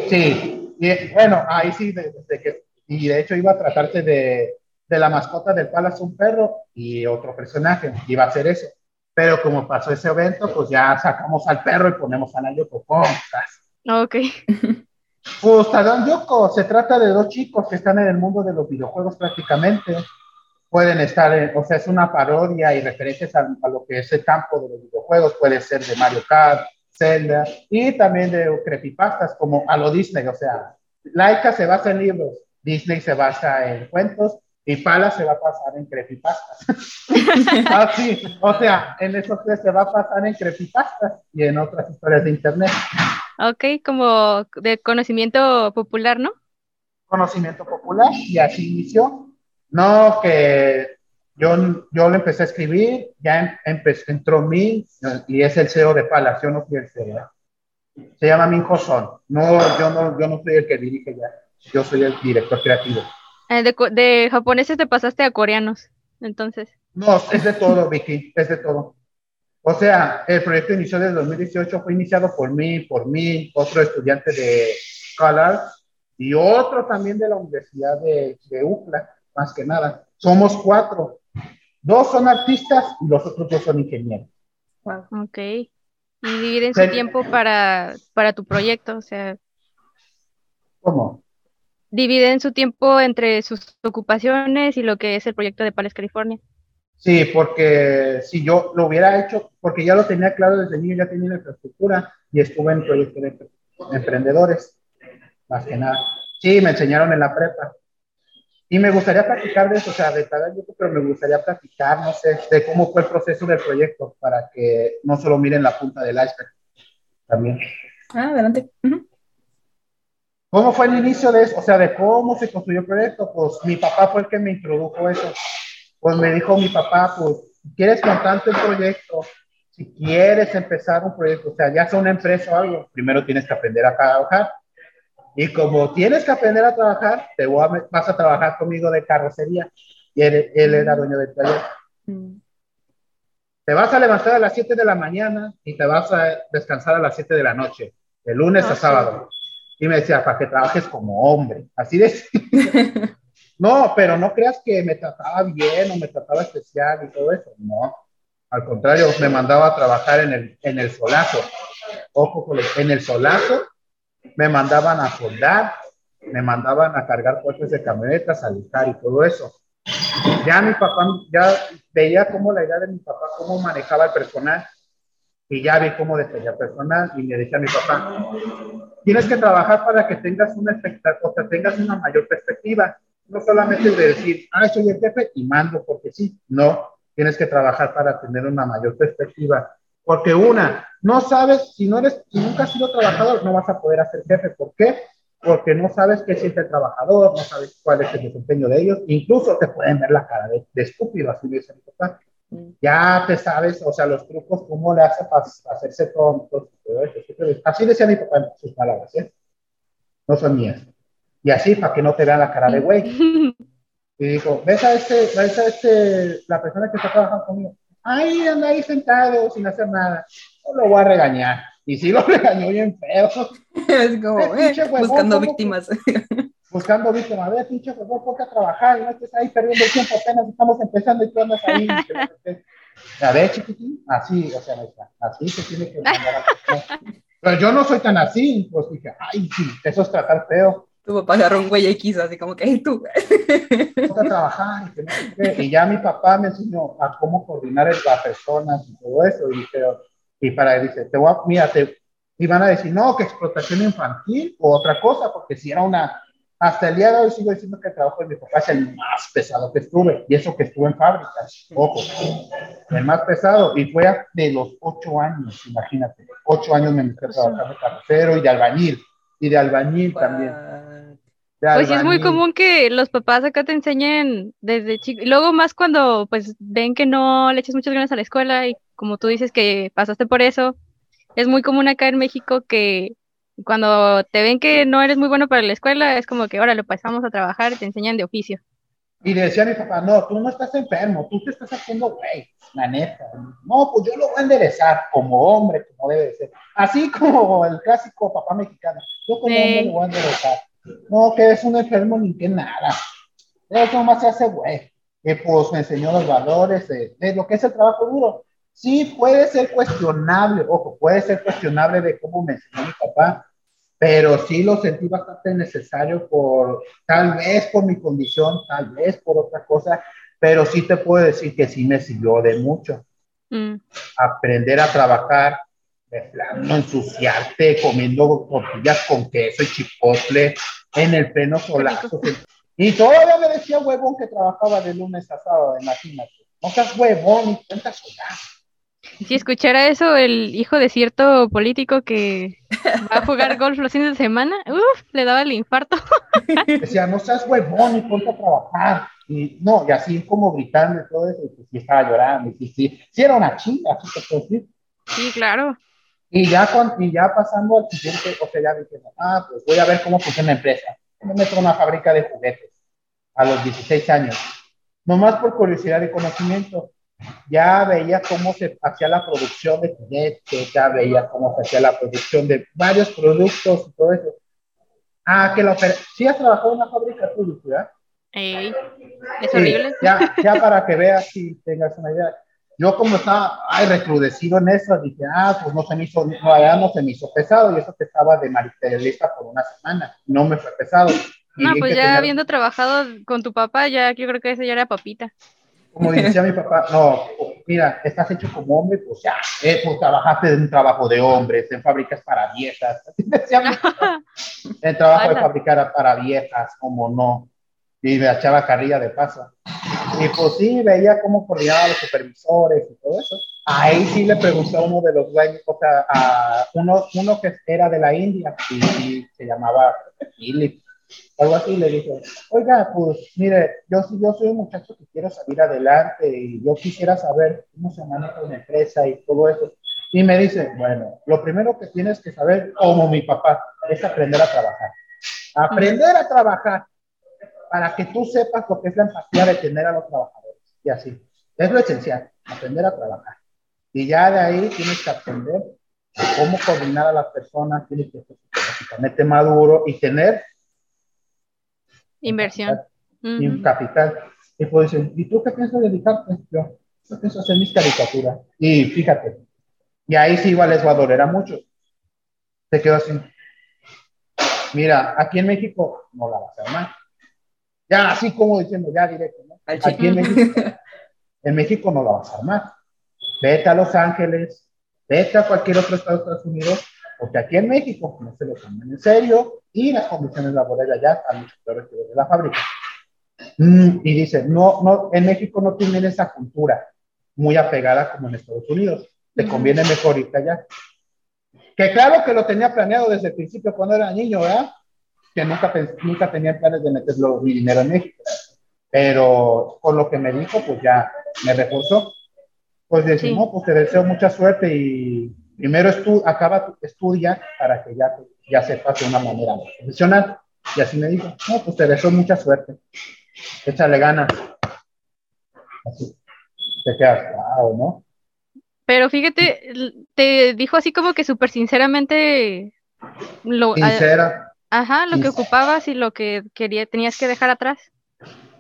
Sí, y, bueno, ahí sí, desde que, y de hecho iba a tratarse de, de la mascota del Palace, un perro y otro personaje, iba a ser eso. Pero como pasó ese evento, pues ya sacamos al perro y ponemos a Nayoko Ok. Pues Tadán Yoko, se trata de dos chicos que están en el mundo de los videojuegos prácticamente. Pueden estar, o sea, es una parodia y referencias a, lo que es el campo de los videojuegos. Puede ser de Mario Kart, Zelda y también de creepypastas como a lo Disney. O sea, Laika se basa en libros, Disney se basa en cuentos y Pala se va a pasar en creepypastas. ah, sí, o sea, en esos tres se va a pasar en creepypastas y en otras historias de internet. Ok, como de conocimiento popular, ¿no? Conocimiento popular y así inició. No, que yo, yo lo empecé a escribir, ya em, entró Min y es el CEO de Pala, yo no fui el CEO. Se llama Min Son. No, yo no, yo no soy el que dirige ya, yo soy el director creativo. Eh, de, japoneses te pasaste a coreanos, entonces. No, es de todo, Vicky, es de todo. O sea, el proyecto inició desde 2018, fue iniciado por mí, por mí, otro estudiante de Color y otro también de la Universidad de, de UCLA, más que nada. Somos cuatro. Dos son artistas y los otros dos son ingenieros. Wow. Ok. Y dividen su tiempo para, para tu proyecto, o sea. ¿Cómo? dividen su tiempo entre sus ocupaciones y lo que es el proyecto de Pales California. Sí, porque si yo lo hubiera hecho, porque ya lo tenía claro desde niño, ya tenía la infraestructura y estuve en proyectos de emprendedores, más que nada. Sí, me enseñaron en la prepa. Y me gustaría platicar de eso, o sea, de cada pero me gustaría platicar, no sé, de cómo fue el proceso del proyecto, para que no solo miren la punta del iceberg también. Ah, adelante. ¿Cómo fue el inicio de eso? O sea, de cómo se construyó el proyecto. Pues mi papá fue el que me introdujo eso. Pues me dijo mi papá, pues, ¿quieres contarte el proyecto? Si quieres empezar un proyecto, o sea, ya sea una empresa o algo, primero tienes que aprender a trabajar. Y como tienes que aprender a trabajar, te voy a, vas a trabajar conmigo de carrocería. Y él, él era dueño del taller. Mm. Te vas a levantar a las 7 de la mañana y te vas a descansar a las 7 de la noche, de lunes a ah, sábado. Y me decía, para que trabajes como hombre. Así de... no, pero no creas que me trataba bien o me trataba especial y todo eso. No. Al contrario, me mandaba a trabajar en el, en el solazo. Ojo, en el solazo me mandaban a soldar, me mandaban a cargar coches de camionetas, a lijar y todo eso. Ya mi papá, ya veía cómo la idea de mi papá, cómo manejaba el personal y ya vi cómo despedía personal y le dije a mi papá, tienes que trabajar para que tengas una o sea, tengas una mayor perspectiva. No solamente de decir, ah, soy el jefe y mando porque sí. No, tienes que trabajar para tener una mayor perspectiva. Porque una, no sabes, si no eres, si nunca has sido trabajador, no vas a poder hacer jefe. ¿Por qué? Porque no sabes qué siente el trabajador, no sabes cuál es el desempeño de ellos. Incluso te pueden ver la cara de, de estúpido, así dice mi papá ya te sabes, o sea, los trucos, cómo le hace para hacerse tontos. Así decía mi papá en sus palabras, ¿eh? No son mías. Y así, para que no te vean la cara de güey. Y dijo, ¿ves a este, ves a este, la persona que está trabajando conmigo? Ahí anda ahí sentado, sin hacer nada. Lo voy a regañar. Y sí lo regañó bien feo. Es como, eh, buscando víctimas buscando víctimas, a ver, pinche favor, ponte a trabajar, no estés ahí perdiendo el tiempo, apenas estamos empezando y tú andas ahí. a ver, chiquitín, así, o sea, así se tiene que mandar a Pero yo no soy tan así, pues dije, ay, sí, eso es tratar feo. Tu papá agarró un güey X, así como que, hey, tú. Ponte a trabajar, y, y ya mi papá me enseñó a cómo coordinar las personas y todo eso, y, pero, y para, dice, te voy a, mira, te, y van a decir, no, que explotación infantil o otra cosa, porque si era una hasta el día de hoy sigo diciendo que el trabajo de mi papá es el más pesado que estuve, y eso que estuve en fábricas, ojo, el más pesado, y fue de los ocho años, imagínate, ocho años me metí a trabajar de carrocero y de albañil, y de albañil también. Pues es muy común que los papás acá te enseñen desde chico. Y luego más cuando pues ven que no le echas muchas ganas a la escuela y como tú dices que pasaste por eso, es muy común acá en México que cuando te ven que no eres muy bueno para la escuela, es como que ahora lo pasamos a trabajar y te enseñan de oficio. Y decía mi papá, no, tú no estás enfermo, tú te estás haciendo güey, la neta. No, pues yo lo voy a enderezar como hombre, como debe de ser. Así como el clásico papá mexicano, yo como hombre lo voy a enderezar. No, que es un enfermo ni que nada. Eso nomás se hace güey. Que pues me enseñó los valores de, de lo que es el trabajo duro. Sí, puede ser cuestionable, ojo, puede ser cuestionable de cómo me enseñó mi papá, pero sí lo sentí bastante necesario por, tal vez por mi condición, tal vez por otra cosa, pero sí te puedo decir que sí me sirvió de mucho. Mm. Aprender a trabajar, no ensuciarte, comiendo tortillas con queso y chipotle en el pleno solazo. Y todavía me decía huevón que trabajaba de lunes a sábado, imagínate. No seas huevón y cuenta solazo. Si escuchara eso el hijo de cierto político que va a jugar golf los fines de semana, uff, le daba el infarto. Decía, no seas huevón y ponte a trabajar. Y no, y así como gritando y todo eso, y pues sí estaba llorando, y sí, sí, sí era una chinga, así te puedo decir. Sí, claro. Y ya, con, y ya pasando al siguiente, o sea, ya dije, ah, pues voy a ver cómo funciona la empresa. Me meto a una fábrica de juguetes a los 16 años, nomás por curiosidad y conocimiento ya veía cómo se hacía la producción de juguetes, ya veía cómo se hacía la producción de varios productos y todo eso. Ah, que la ¿Sí has trabajado en una fábrica de publicidad? es horrible. Ya, ya para que veas si tengas una idea. Yo como estaba ay, recrudecido en eso, dije, ah, pues no se me hizo, no, no se me hizo pesado, y eso que estaba de materialista por una semana, no me fue pesado. No, pues ya habiendo trabajado con tu papá, ya yo creo que ese ya era papita como decía mi papá, no, mira, estás hecho como hombre, pues ya, eh, pues trabajaste en un trabajo de hombres, en fábricas para viejas. el trabajo de fabricar para viejas, como no. Y me echaba carrilla de paso. Y pues sí, veía cómo coordinaba a los supervisores y todo eso. Ahí sí le pregunté a uno de los dueños, o sea, a uno, uno que era de la India y, se llamaba Philip algo así, le dije, oiga, pues mire, yo, yo soy un muchacho que quiero salir adelante y yo quisiera saber cómo se maneja una empresa y todo eso. Y me dice, bueno, lo primero que tienes que saber, como mi papá, es aprender a trabajar. Aprender a trabajar para que tú sepas lo que es la empatía de tener a los trabajadores. Y así. Es lo esencial, aprender a trabajar. Y ya de ahí tienes que aprender cómo coordinar a las personas, tienes que ser psicológicamente maduro y tener Inversión. Y un capital. Y pues dicen, ¿y tú qué piensas dedicarte? Yo, yo pienso hacer mis caricaturas. Y fíjate, y ahí sí igual les va a doler a muchos. Se quedó así. Mira, aquí en México no la vas a armar. Ya así como diciendo, ya directo, ¿no? Aquí en México, en México no la vas a armar. Vete a Los Ángeles, vete a cualquier otro estado de Estados Unidos porque aquí en México no se lo toman en serio y las condiciones laborales allá están mucho peores que de la fábrica. Mm, y dice, no, no, en México no tienen esa cultura muy apegada como en Estados Unidos. Te conviene mejor irte allá. Que claro que lo tenía planeado desde el principio cuando era niño, ¿verdad? Que nunca, nunca tenía planes de meter mi dinero en México. Pero con lo que me dijo, pues ya me reforzó. Pues decimos, pues te deseo mucha suerte y primero estu acaba, estudia para que ya, ya sepas de una manera profesional. Y así me dijo, no, pues te deseo mucha suerte. Échale ganas. Así. Te quedas, claro, ¿no? Pero fíjate, te dijo así como que súper sinceramente lo Sincera. ajá, lo que ocupabas y lo que quería, tenías que dejar atrás.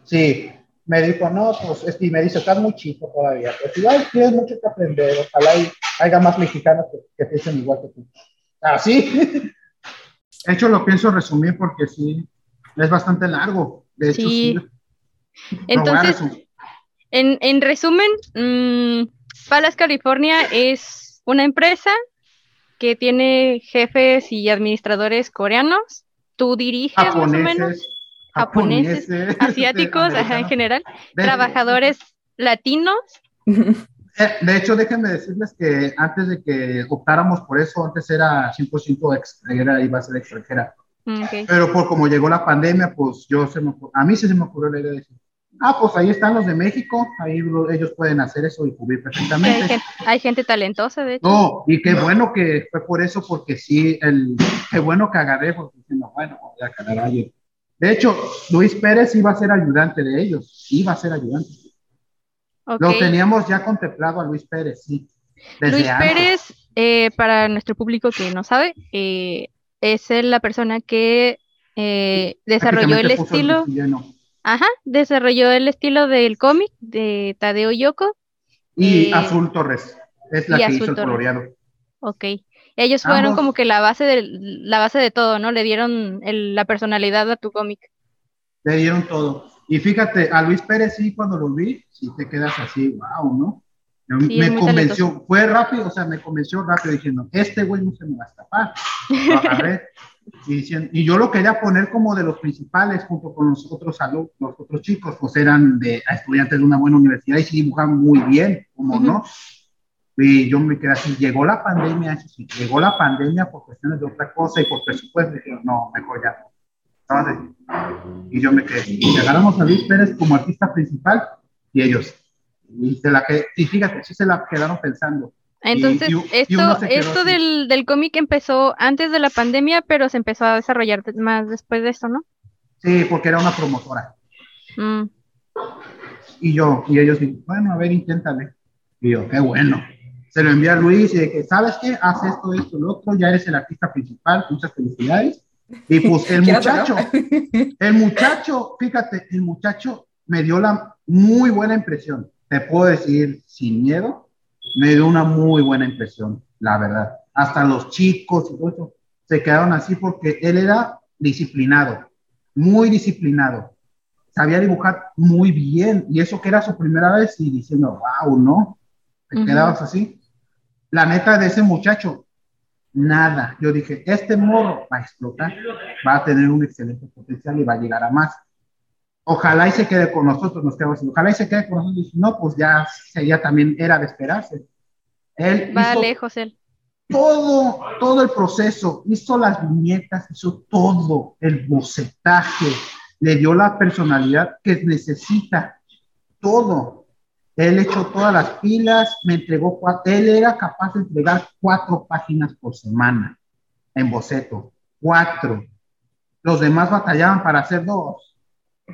Sí, me dijo, no, pues, y me dice, estás muy chico todavía, pues igual tienes mucho que aprender, ojalá y haya más mexicanos que, que piensen igual que tú. Así. de hecho, lo pienso resumir porque sí, es bastante largo. De hecho, sí. Entonces, en, en, resumen, mmm, Palace California es una empresa que tiene jefes y administradores coreanos. Tú diriges más o menos japoneses, asiáticos en general, trabajadores latinos. Eh, de hecho, déjenme decirles que antes de que optáramos por eso, antes era 100% era, iba a ser extranjera. Mm, Pero por como llegó la pandemia, pues yo se me a mí sí se me ocurrió la idea de decir, ah, pues ahí están los de México, ahí ellos pueden hacer eso y cubrir perfectamente. Hay gente, talentosa, de hecho. No, y qué bueno que fue por eso, porque sí, el, qué bueno que agarré, porque diciendo, bueno, voy a ganar a alguien. De hecho, Luis Pérez iba a ser ayudante de ellos, iba a ser ayudante. Lo teníamos ya contemplado a Luis Pérez, sí. Luis Pérez, eh, para nuestro público que no sabe, eh, es la persona que eh, desarrolló el estilo. ajá, desarrolló el estilo del cómic de Tadeo Yoko. Y Azul Torres, es la que hizo el coloreado. Ok. Ellos fueron como que la base de la base de todo, ¿no? Le dieron la personalidad a tu cómic. Le dieron todo. Y fíjate, a Luis Pérez sí, cuando lo vi, sí te quedas así, wow, ¿no? me convenció, fue rápido, o sea, me convenció rápido diciendo, este güey no se me va a escapar. Lo agarré. y, y, yo lo quería poner como de los principales junto con los otros alumnos, los otros chicos, pues eran de estudiantes de una buena universidad y sí dibujaban muy bien, como no. Y yo me quedé así, llegó la pandemia, eso sí, llegó la pandemia por cuestiones de otra cosa y por presupuesto, dije, no, mejor ya y yo me quedé. Y agarramos a Luis Pérez como artista principal y ellos. Y, se la que, y fíjate, sí se la quedaron pensando. Entonces, esto, esto del, del cómic empezó antes de la pandemia, pero se empezó a desarrollar más después de eso, ¿no? Sí, porque era una promotora. Mm. Y yo, y ellos bueno, a ver, inténtale. Y yo, qué bueno. Se lo envía a Luis y de ¿sabes qué? Haz esto, esto, lo otro, ya eres el artista principal, muchas felicidades. Y pues el muchacho, el muchacho, fíjate, el muchacho me dio la muy buena impresión. Te puedo decir sin miedo, me dio una muy buena impresión, la verdad. Hasta los chicos y todo eso se quedaron así porque él era disciplinado, muy disciplinado. Sabía dibujar muy bien y eso que era su primera vez y diciendo, wow, ¿no? Te quedabas así. La neta de ese muchacho, nada. Yo dije, este morro va a explotar, va a tener un excelente potencial y va a llegar a más. Ojalá y se quede con nosotros, nos quedamos así, ojalá y se quede con nosotros. No, pues ya, ya también era de esperarse. Él va lejos él. Todo, todo el proceso, hizo las viñetas, hizo todo, el bocetaje, le dio la personalidad que necesita, todo. Él echó todas las pilas, me entregó cuatro, él era capaz de entregar cuatro páginas por semana en boceto, cuatro. Los demás batallaban para hacer dos.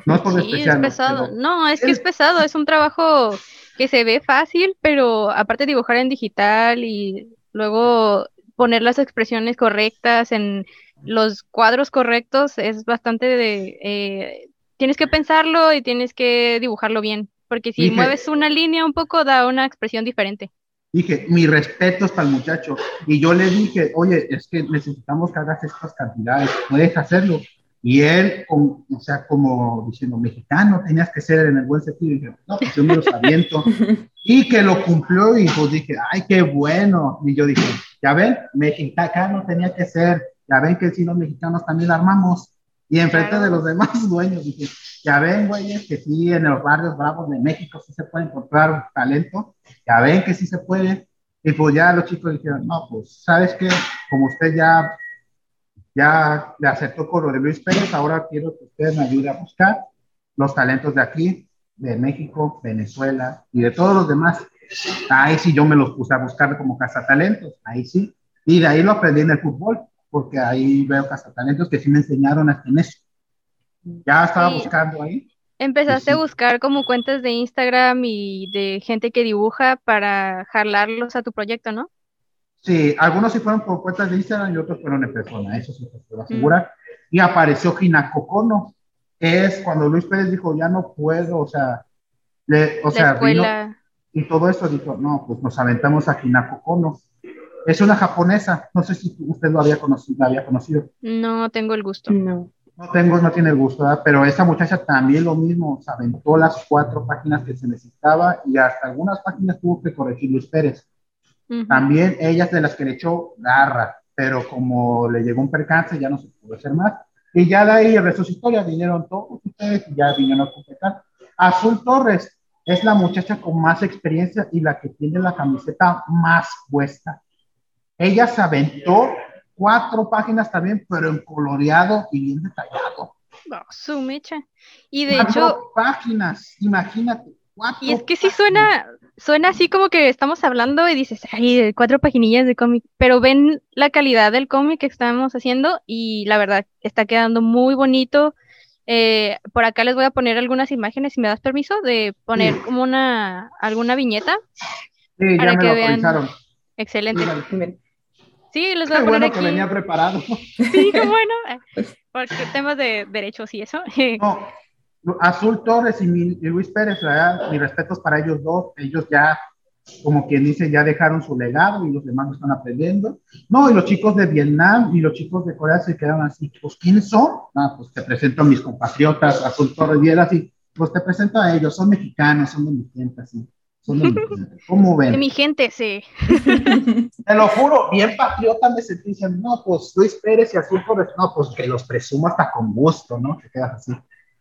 No es por sí, Es pesado. no, es que es pesado, es un trabajo que se ve fácil, pero aparte de dibujar en digital y luego poner las expresiones correctas en los cuadros correctos es bastante de... Eh, tienes que pensarlo y tienes que dibujarlo bien porque si mueves una línea un poco da una expresión diferente. Dije, mi respeto es para el muchacho. Y yo le dije, oye, es que necesitamos que hagas estas cantidades, puedes hacerlo. Y él, o sea, como diciendo, mexicano, tenías que ser en el buen sentido. Y dije, no, pues yo me los aviento. y que lo cumplió y pues dije, ay, qué bueno. Y yo dije, ya ven, mexicano tenía que ser. Ya ven que si los mexicanos también la armamos. Y enfrente de los demás dueños, dije, ya ven, güeyes, que sí, en los barrios bravos de México sí se puede encontrar talento, ya ven que sí se puede. Y pues ya los chicos dijeron, no, pues, ¿sabes qué? Como usted ya, ya le aceptó con lo de Luis Pérez, ahora quiero que usted me ayude a buscar los talentos de aquí, de México, Venezuela y de todos los demás. Ahí sí yo me los puse a buscar como cazatalentos, ahí sí. Y de ahí lo aprendí en el fútbol porque ahí veo talentos que sí me enseñaron hasta en eso. Ya estaba buscando ahí. Empezaste a buscar como cuentas de Instagram y de gente que dibuja para jalarlos a tu proyecto, ¿no? Sí, algunos sí fueron por cuentas de Instagram y otros fueron en persona, eso sí te puedo asegurar. Y apareció Hinako Kono. Es cuando Luis Pérez dijo, ya no puedo, o sea, le, o sea, y todo eso dijo, no, pues nos aventamos a Hinako Kono. Es una japonesa. No sé si usted lo había conocido. había conocido. No tengo el gusto. No. No tengo, no tiene el gusto, pero esa muchacha también lo mismo, se aventó las cuatro páginas que se necesitaba y hasta algunas páginas tuvo que corregir Luis Pérez. También ella es de las que le echó garra, pero como le llegó un percance ya no se pudo hacer más. Y ya de ahí el resto de su historia, vinieron todos ustedes y ya vinieron a completar. Azul Torres es la muchacha con más experiencia y la que tiene la camiseta más puesta. Ella se aventó cuatro páginas también, pero en coloreado y bien detallado. No, su mecha. Y de hecho. páginas, imagínate. y es que sí suena, suena así como que estamos hablando y dices, ay, cuatro paginillas de cómic, pero ven la calidad del cómic que estamos haciendo y la verdad está quedando muy bonito. Eh, por acá les voy a poner algunas imágenes, si me das permiso, de poner como una alguna viñeta. Sí, para que vean. Excelente. Sí, les voy a poner bueno que venía preparado. Sí, qué bueno. Porque temas de derechos y eso. No, Azul Torres y, Luis Pérez, ¿verdad? mis respetos para ellos dos. Ellos ya, como quien dice, ya dejaron su legado y los demás lo están aprendiendo. No, y los chicos de Vietnam y los chicos de Corea se quedaron así, pues ¿quiénes son? Ah, pues te presento a mis compatriotas, Azul Torres y él así, pues te presento a ellos, son mexicanos, son de mi gente, así. ¿Cómo ven? De mi gente, sí. Te lo juro, bien patriota me sentí diciendo, no, pues Luis Pérez y Azul Torres, no, pues que los presumo hasta con gusto, ¿no? Te quedas así.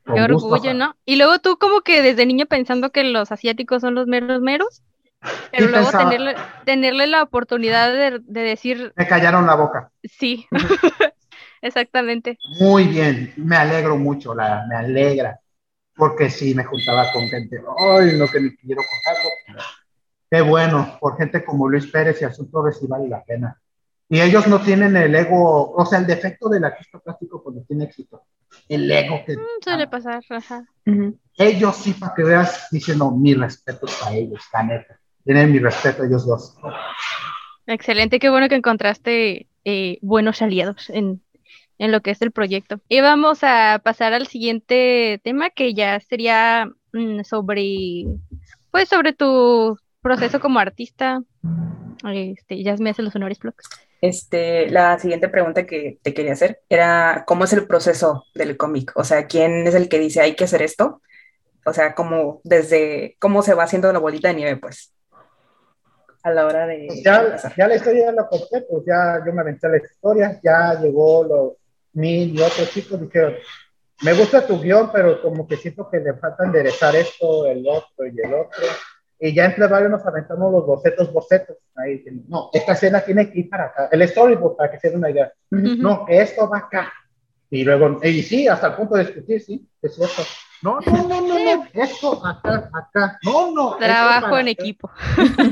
Qué orgullo, ¿no? Y luego tú como que desde niño pensando que los asiáticos son los meros meros, pero luego tenerle, tenerle, la oportunidad de, decir... Me callaron la boca. Sí, exactamente. Muy bien, me alegro mucho, la, me alegra porque sí me juntaba con gente, ay, no que ni quiero contarlo. Qué bueno, por gente como Luis Pérez y Azul Torres sí vale la pena. Y ellos no tienen el ego, o sea, el defecto del artista plástico cuando tiene éxito. El ego que... Mm, suele pasar, ajá. Ellos sí, para que veas, dicen, no, mi respeto para ellos, la neta. Tienen mi respeto ellos dos. Excelente, qué bueno que encontraste eh, buenos aliados en, en lo que es el proyecto. Y vamos a pasar al siguiente tema que ya sería mm, sobre, pues sobre tu proceso como artista. Este, ya me hacen los honores, Flox. Este, la siguiente pregunta que te quería hacer era, ¿cómo es el proceso del cómic? O sea, ¿quién es el que dice hay que hacer esto? O sea, ¿cómo, desde, cómo se va haciendo la bolita de nieve, pues? A la hora de... Pues ya, ya la historia ya la conté, pues ya yo me aventé la historia, ya llegó los mil y otros chicos dijeron, me gusta tu guion, pero como que siento que le falta enderezar esto, el otro y el otro. Y ya entre varios nos aventamos los bocetos, bocetos. Ahí, no, esta escena tiene que ir para acá. El storyboard, para que se den una idea. No, que esto va acá. Y luego, y sí, hasta el punto de discutir, sí, es cierto. No, no, no, no, no, esto acá, acá. No, no. Trabajo en equipo.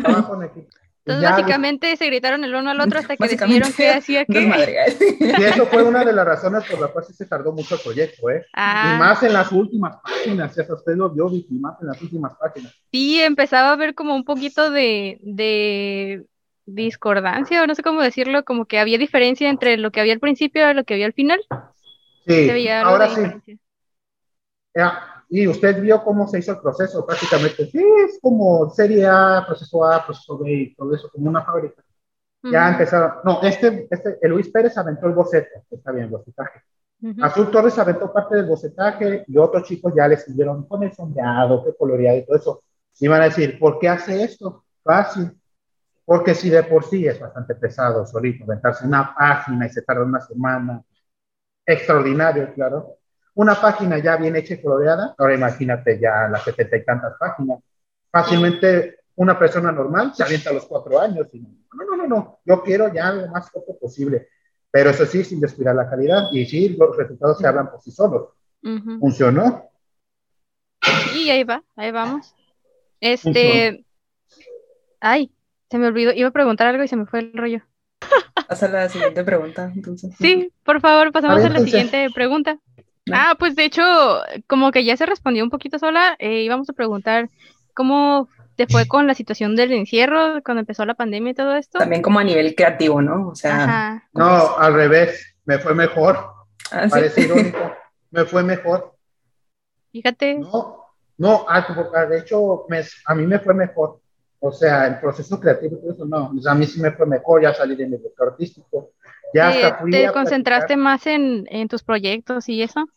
Trabajo en equipo. Entonces, básicamente se gritaron el uno al otro hasta que decidieron qué hacía qué. Y eso fue una de las razones por las cuales se tardó mucho el proyecto, ¿eh? Ah. Y más en las últimas páginas, si hasta usted lo vio, y más en las últimas páginas. Sí, empezaba a ver como un poquito de, de discordancia, o no sé cómo decirlo, como que había diferencia entre lo que había al principio y lo que había al final. Sí, ahora sí. Ya, y usted vio cómo se hizo el proceso prácticamente. Sí, es como serie A, proceso A, proceso B y todo eso, como una fábrica. Ya empezaron. No, este, este, el Luis Pérez aventó el boceto, está bien, el bocetaje. Azul Torres aventó parte del bocetaje y otros chicos ya le siguieron con el sombreado, qué coloreado y todo eso. Y van a decir, ¿por qué hace esto? Fácil. Porque si de por sí es bastante pesado solito, aventarse una página y se tarda una semana. Extraordinario, claro una página ya bien hecha y coloreada, ahora imagínate ya las setenta y tantas páginas. Fácilmente una persona normal se avienta a los cuatro años y no, no, no, no, yo quiero ya lo más poco posible, pero eso sí, sin descuidar la calidad y sí, los resultados se hablan por sí solos. ¿Funcionó? Sí, ahí va, ahí vamos. Este, ay, se me olvidó, iba a preguntar algo y se me fue el rollo. Pasa a la siguiente pregunta, entonces. Sí, por favor, pasamos a, la siguiente pregunta. Ah, pues de hecho, como que ya se respondió un poquito sola, eh, íbamos a preguntar cómo te fue con la situación del encierro cuando empezó la pandemia y todo esto. También como a nivel creativo, ¿no? O sea, no, al revés, me fue mejor. Ah, Parece irónico, me fue mejor. Fíjate. No, no, ah, de hecho, a mí me fue mejor. O sea, el proceso creativo, eso no, a mí sí me fue mejor, ya salí de mi director artístico. Ya hasta ¿Te concentraste más en, en, tus proyectos y eso?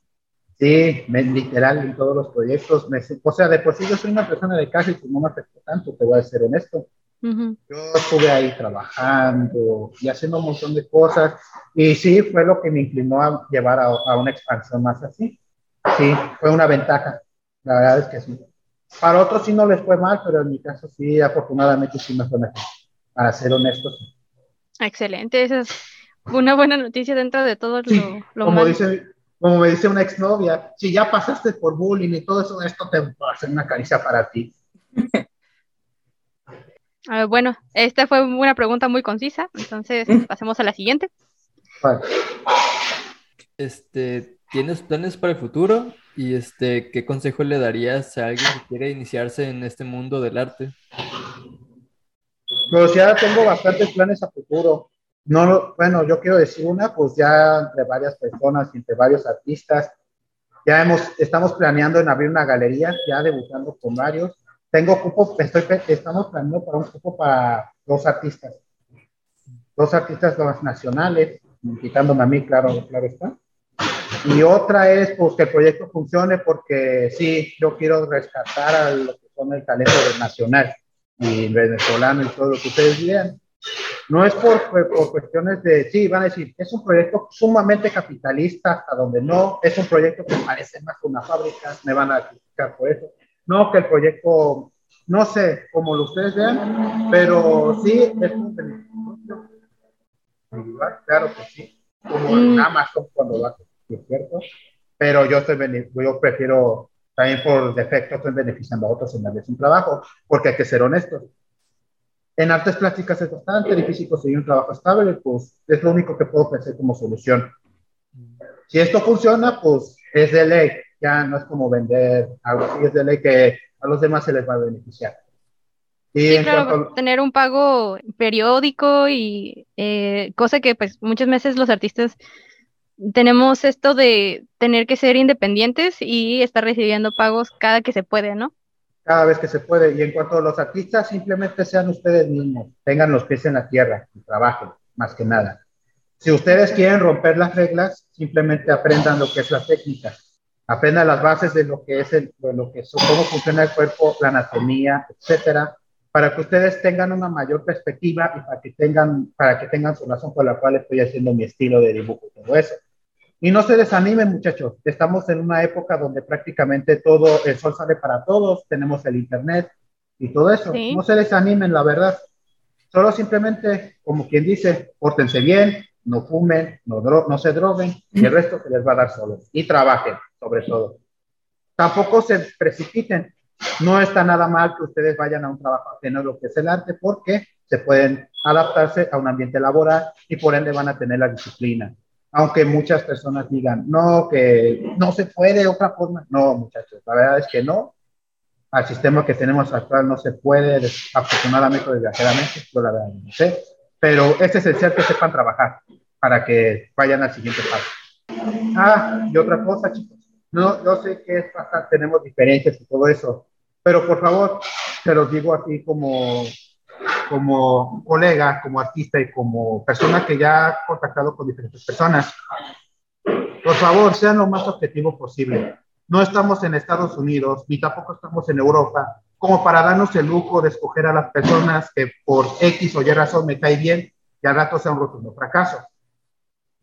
Sí, literal, en todos los proyectos. Me, o sea, de por sí yo soy una persona de casa y pues no me afectó tanto, te voy a ser honesto. Yo estuve ahí trabajando y haciendo un montón de cosas. Y sí, fue lo que me inclinó a llevar a, a una expansión más así. Sí, fue una ventaja. La verdad es que sí. Para otros sí no les fue mal, pero en mi caso sí, afortunadamente sí me fue mejor. Para ser honesto, sí. Excelente. Eso es una buena noticia dentro de todo lo, como Dice, como me dice una exnovia, si ya pasaste por bullying y todo eso, esto te va a hacer una caricia para ti. Bueno, esta fue una pregunta muy concisa, entonces pasemos a la siguiente. Este, ¿tienes planes para el futuro? Y este, ¿qué consejo le darías a alguien que quiere iniciarse en este mundo del arte? Pues ya tengo bastantes planes a futuro. No, bueno, yo quiero decir una, pues ya entre varias personas entre varios artistas, ya hemos, estamos planeando en abrir una galería, ya debutando con varios. Tengo cupo, estoy, estamos planeando para un cupo para dos artistas, dos artistas dos nacionales, quitándome a mí, claro, claro está. Y otra es pues que el proyecto funcione porque sí, yo quiero rescatar a lo que son el talento nacional y venezolano y todo lo que ustedes vean. No es por, por, cuestiones de, sí, van a decir, es un proyecto sumamente capitalista hasta donde no, es un proyecto que parece más que una fábrica, me van a criticar por eso. No, que el proyecto, no sé, como lo ustedes vean, pero sí es un beneficio. Claro que sí, como en mm. Amazon cuando va, ¿cierto? Pero yo, estoy, yo prefiero también por defecto estoy beneficiando a otros en darles un trabajo, porque hay que ser honestos. En artes plásticas es bastante difícil conseguir un trabajo estable, pues es lo único que puedo ofrecer como solución. Si esto funciona, pues es de ley, ya no es como vender algo así, es de ley que a los demás se les va a beneficiar. Y sí, claro, tener un pago periódico y eh, cosa que pues muchas veces los artistas tenemos esto de tener que ser independientes y estar recibiendo pagos cada que se puede, ¿no? Cada vez que se puede. Y en cuanto a los artistas, simplemente sean ustedes mismos, tengan los pies en la tierra y trabajen, más que nada. Si ustedes quieren romper las reglas, simplemente aprendan lo que es la técnica. Aprendan las bases de lo que es el, de lo que es, cómo funciona el cuerpo, la anatomía, etcétera, para que ustedes tengan una mayor perspectiva y para que tengan, para que tengan su razón por la cual estoy haciendo mi estilo de dibujo y todo eso. Y no se desanimen, muchachos. Estamos en una época donde prácticamente todo, el sol sale para todos, tenemos el internet y todo eso. No se desanimen, la verdad. Solo simplemente, como quien dice, pórtense bien, no fumen, no, no se droguen y el resto se les va a dar solo. Y trabajen, sobre todo. Tampoco se precipiten. No está nada mal que ustedes vayan a un trabajo ajeno lo que es el arte porque se pueden adaptarse a un ambiente laboral y por ende van a tener la disciplina aunque muchas personas digan, no, que no se puede de otra forma. No, muchachos, la verdad es que no. Al sistema que tenemos actual no se puede, afortunadamente desgraciadamente, yo la verdad no sé. Pero es esencial que sepan trabajar para que vayan al siguiente paso. Ah, y otra cosa, chicos. No, yo sé que es bastante, tenemos diferencias y todo eso, pero por favor, se los digo aquí como como colega, como artista y como persona que ya ha contactado con diferentes personas, por favor, sean lo más objetivos posible. No estamos en Estados Unidos, ni tampoco estamos en Europa, como para darnos el lujo de escoger a las personas que por X o Y razón me cae bien y al rato sea un rotundo fracaso.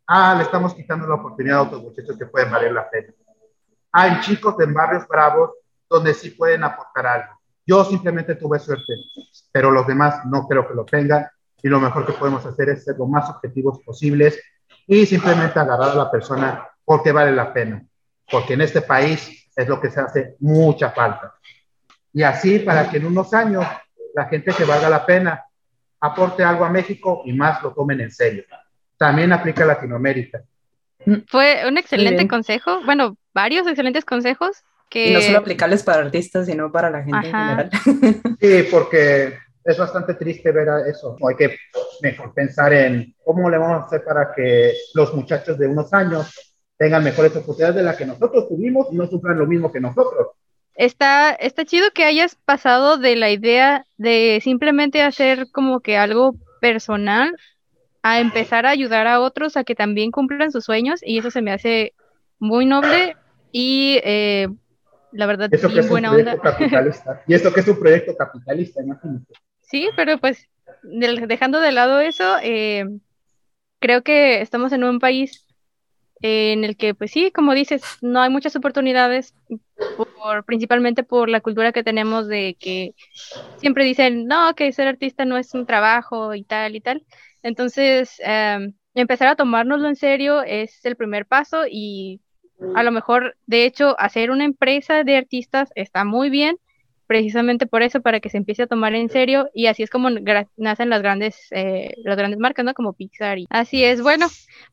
Ah, le estamos quitando la oportunidad a otros muchachos que pueden valer la pena. Hay chicos en barrios bravos donde sí pueden aportar algo. Yo simplemente tuve suerte, pero los demás no creo que lo tengan y lo mejor que podemos hacer es ser lo más objetivos posibles y simplemente agarrar a la persona porque vale la pena, porque en este país es lo que se hace mucha falta. Y así para que en unos años la gente que valga la pena aporte algo a México y más lo tomen en serio. También aplica a Latinoamérica. Fue un excelente consejo, bueno, varios excelentes consejos y no solo aplicables para artistas, sino para la gente en general. Sí, porque es bastante triste ver eso. Hay que mejor pensar en cómo le vamos a hacer para que los muchachos de unos años tengan mejores oportunidades de las que nosotros tuvimos y no sufran lo mismo que nosotros. Está, está chido que hayas pasado de la idea de simplemente hacer como que algo personal a empezar a ayudar a otros a que también cumplan sus sueños y eso se me hace muy noble y eh, la verdad, Eso que es buena un onda. Capitalista. Y esto que es un proyecto capitalista, imagínate. Sí, pero pues dejando de lado eso, eh, creo que estamos en un país en el que, pues sí, como dices, no hay muchas oportunidades, por, principalmente por la cultura que tenemos de que siempre dicen, no, que ser artista no es un trabajo y tal y tal. Entonces, em, empezar a tomárnoslo en serio es el primer paso y a lo mejor, de hecho, hacer una empresa de artistas está muy bien, precisamente por eso, para que se empiece a tomar en serio y así es como nacen las grandes, eh, grandes marcas, ¿no? Como Pixar. Y... Así es, bueno,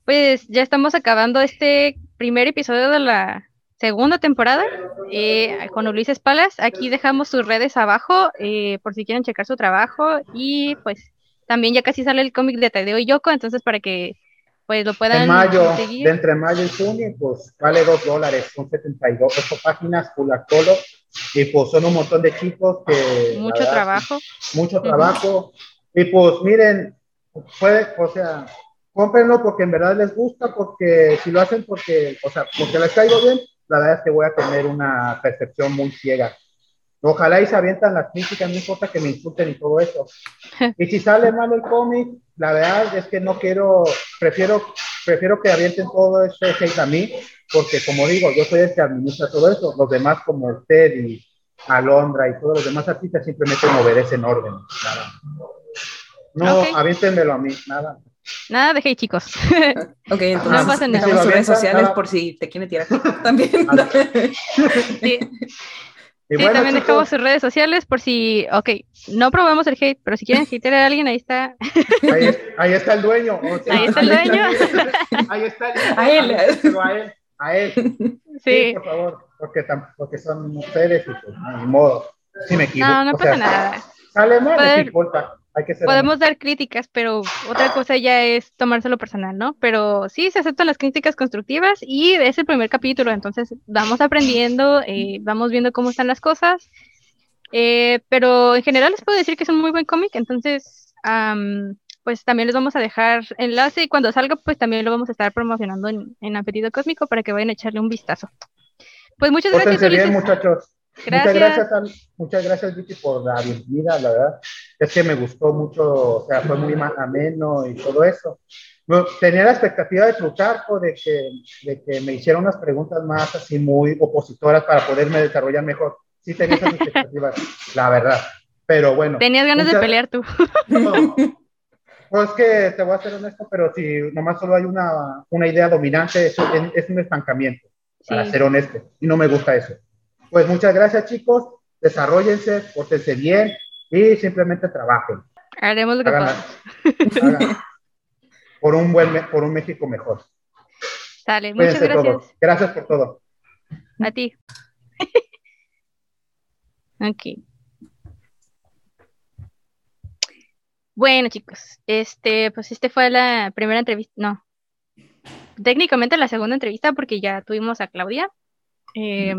pues ya estamos acabando este primer episodio de la segunda temporada eh, con Ulises Palas. Aquí dejamos sus redes abajo eh, por si quieren checar su trabajo y pues también ya casi sale el cómic de Tadeo y Yoko, entonces para que pues lo puedan en mayo, De entre mayo y junio, pues vale dos dólares, son 72 páginas, full color, y pues son un montón de chicos que... Mucho trabajo. Mucho trabajo, y pues miren, puede, o sea, cómprenlo porque en verdad les gusta, porque si lo hacen porque, o sea, porque les caigo bien, la verdad es que voy a tener una percepción muy ciega. Ojalá y se avientan las críticas, no importa que me insulten y todo eso. Y si sale mal el cómic, la verdad es que no quiero, prefiero, prefiero que avienten todo ese hate a mí, porque como digo, yo soy el que administra todo eso. Los demás, como usted y Alondra y todos los demás artistas, simplemente me obedecen orden. Nada. No, aviéntenmelo a mí, nada. Nada de hate, chicos. ok, entonces no pasa nada. sus redes sociales por si te quieren tirar también. sí. Sí, también dejamos sus redes sociales por si, ok, no probamos el hate, pero si quieren hatear a alguien, ahí está. ahí, está el dueño. ahí está el dueño. ahí está el A él. A él. A él. Sí. por favor, porque, porque son mujeres y pues, ni modo. Si me equivoco. No, no pasa nada. Sale mal, no importa. Podemos dar críticas, pero otra cosa ya es tomárselo personal, ¿no? Pero sí, se aceptan las críticas constructivas y es el primer capítulo, entonces vamos aprendiendo, eh, vamos viendo cómo están las cosas. Eh, pero en general les puedo decir que es un muy buen cómic, entonces pues también les vamos a dejar enlace y cuando salga pues también lo vamos a estar promocionando en, en Apetito Cósmico para que vayan a echarle un vistazo. Pues muchas gracias. bien, muchachos. Muchas gracias, muchas gracias Vicky por la bienvenida, la verdad. Es que me gustó mucho, o sea, fue muy ameno y todo eso. tenía la expectativa de Plutarco de que, de que me hiciera unas preguntas más así muy opositoras para poderme desarrollar mejor. Sí tenía esas expectativas, la verdad. Pero bueno. Tenías ganas de pelear tú. Pues que te voy a ser honesto, pero si nomás solo hay una, una idea dominante, es, es un estancamiento, para ser honesto. Y no me gusta eso. Pues muchas gracias, chicos. Desarrollense, pórtense bien y simplemente trabajen. Haremos lo que podamos. Por un buen, por un México mejor. Dale, muchas gracias. Gracias por todo. A ti. ok. Bueno, chicos, este, pues este fue la primera entrevista, no, técnicamente la segunda entrevista porque ya tuvimos a Claudia. Eh,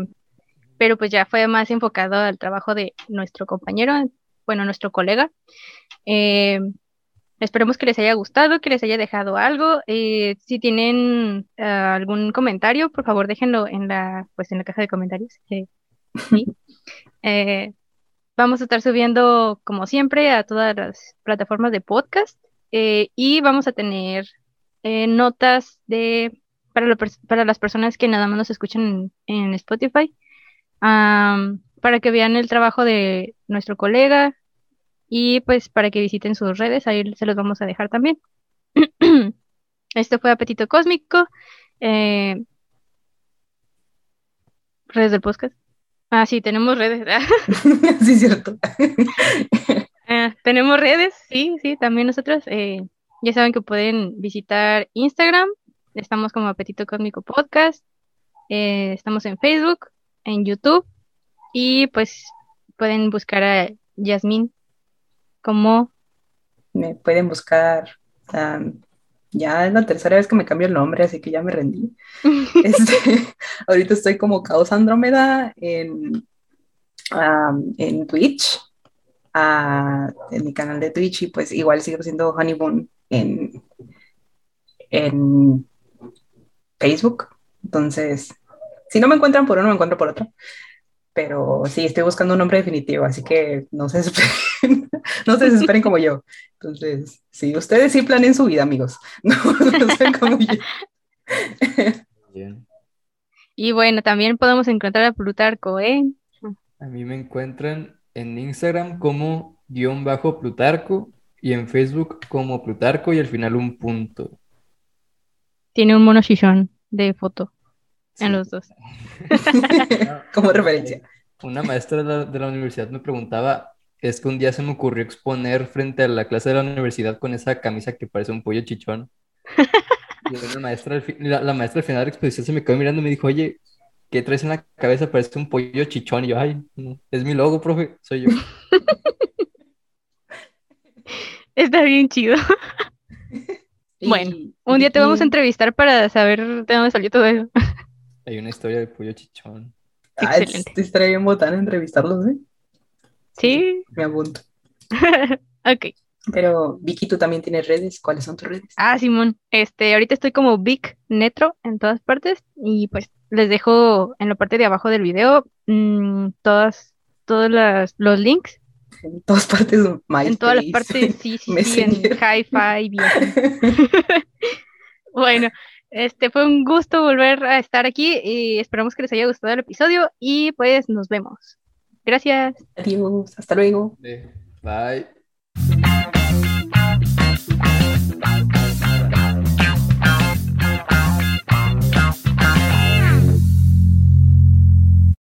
pero pues ya fue más enfocado al trabajo de nuestro compañero, bueno, nuestro colega. Eh, esperemos que les haya gustado, que les haya dejado algo. Eh, si tienen eh, algún comentario, por favor déjenlo en la, pues en la caja de comentarios. vamos a estar subiendo, como siempre, a todas las plataformas de podcast y vamos a tener notas de para, para, las personas que nada más nos escuchan en Spotify para que vean el trabajo de nuestro colega y pues para que visiten sus redes, ahí se los vamos a dejar también. Esto fue Apetito Cósmico. Eh, redes del podcast. Ah, sí, tenemos redes. sí, cierto. Ah, tenemos redes, sí, sí, también nosotros. Eh, ya saben que pueden visitar Instagram. Estamos como Apetito Cósmico Podcast. Eh, estamos en Facebook en YouTube y pues pueden buscar a Yasmín como... Me pueden buscar, ya es la tercera vez que me cambio el nombre, así que ya me rendí. Este, ahorita estoy como Caos Andrómeda en, en Twitch, en mi canal de Twitch y pues igual sigo siendo Honeyboon en, en Facebook. Entonces, si no me encuentran por uno, me encuentro por otro. Pero sí, estoy buscando un nombre definitivo, así que no se desesperen, no se desesperen como yo. Entonces, sí, ustedes sí planen su vida, amigos. No, no sean como yo. Y bueno, también podemos encontrar a Plutarco, ¿eh? A mí me encuentran en Instagram como guion bajo Plutarco y en Facebook como Plutarco y al final un punto. tiene un mono chichón de foto en los dos. Como referencia. Una maestra de la, de la universidad me preguntaba, es que un día se me ocurrió exponer frente a la clase de la universidad con esa camisa que parece un pollo chichón. Y la maestra, la, la maestra al final de la exposición se me quedó mirando y me dijo, oye, ¿qué traes en la cabeza? Parece un pollo chichón. Y yo, ay, no, es mi logo, profe, soy yo. Está bien chido. Bueno, Un día te vamos a entrevistar para saber de dónde salió todo eso. Hay una historia de pollo chichón. Ah, Excelente. es- estaría bien botán entrevistarlos, ¿eh? Sí, Me apunto. ok. Pero Vicky, tú también tienes redes. ¿Cuáles son tus redes? Ah, Simón, este, ahorita estoy como Big Netro en todas partes y pues les dejo en la parte de abajo del video mm, todas, todos las- los links En todas partes. MySpace. en todas las partes, sí, sí, sí, en. Hi-Fi, bien. Bueno, este fue un gusto volver a estar aquí y esperamos que les haya gustado el episodio y pues nos vemos. Gracias. Hasta luego. Bye.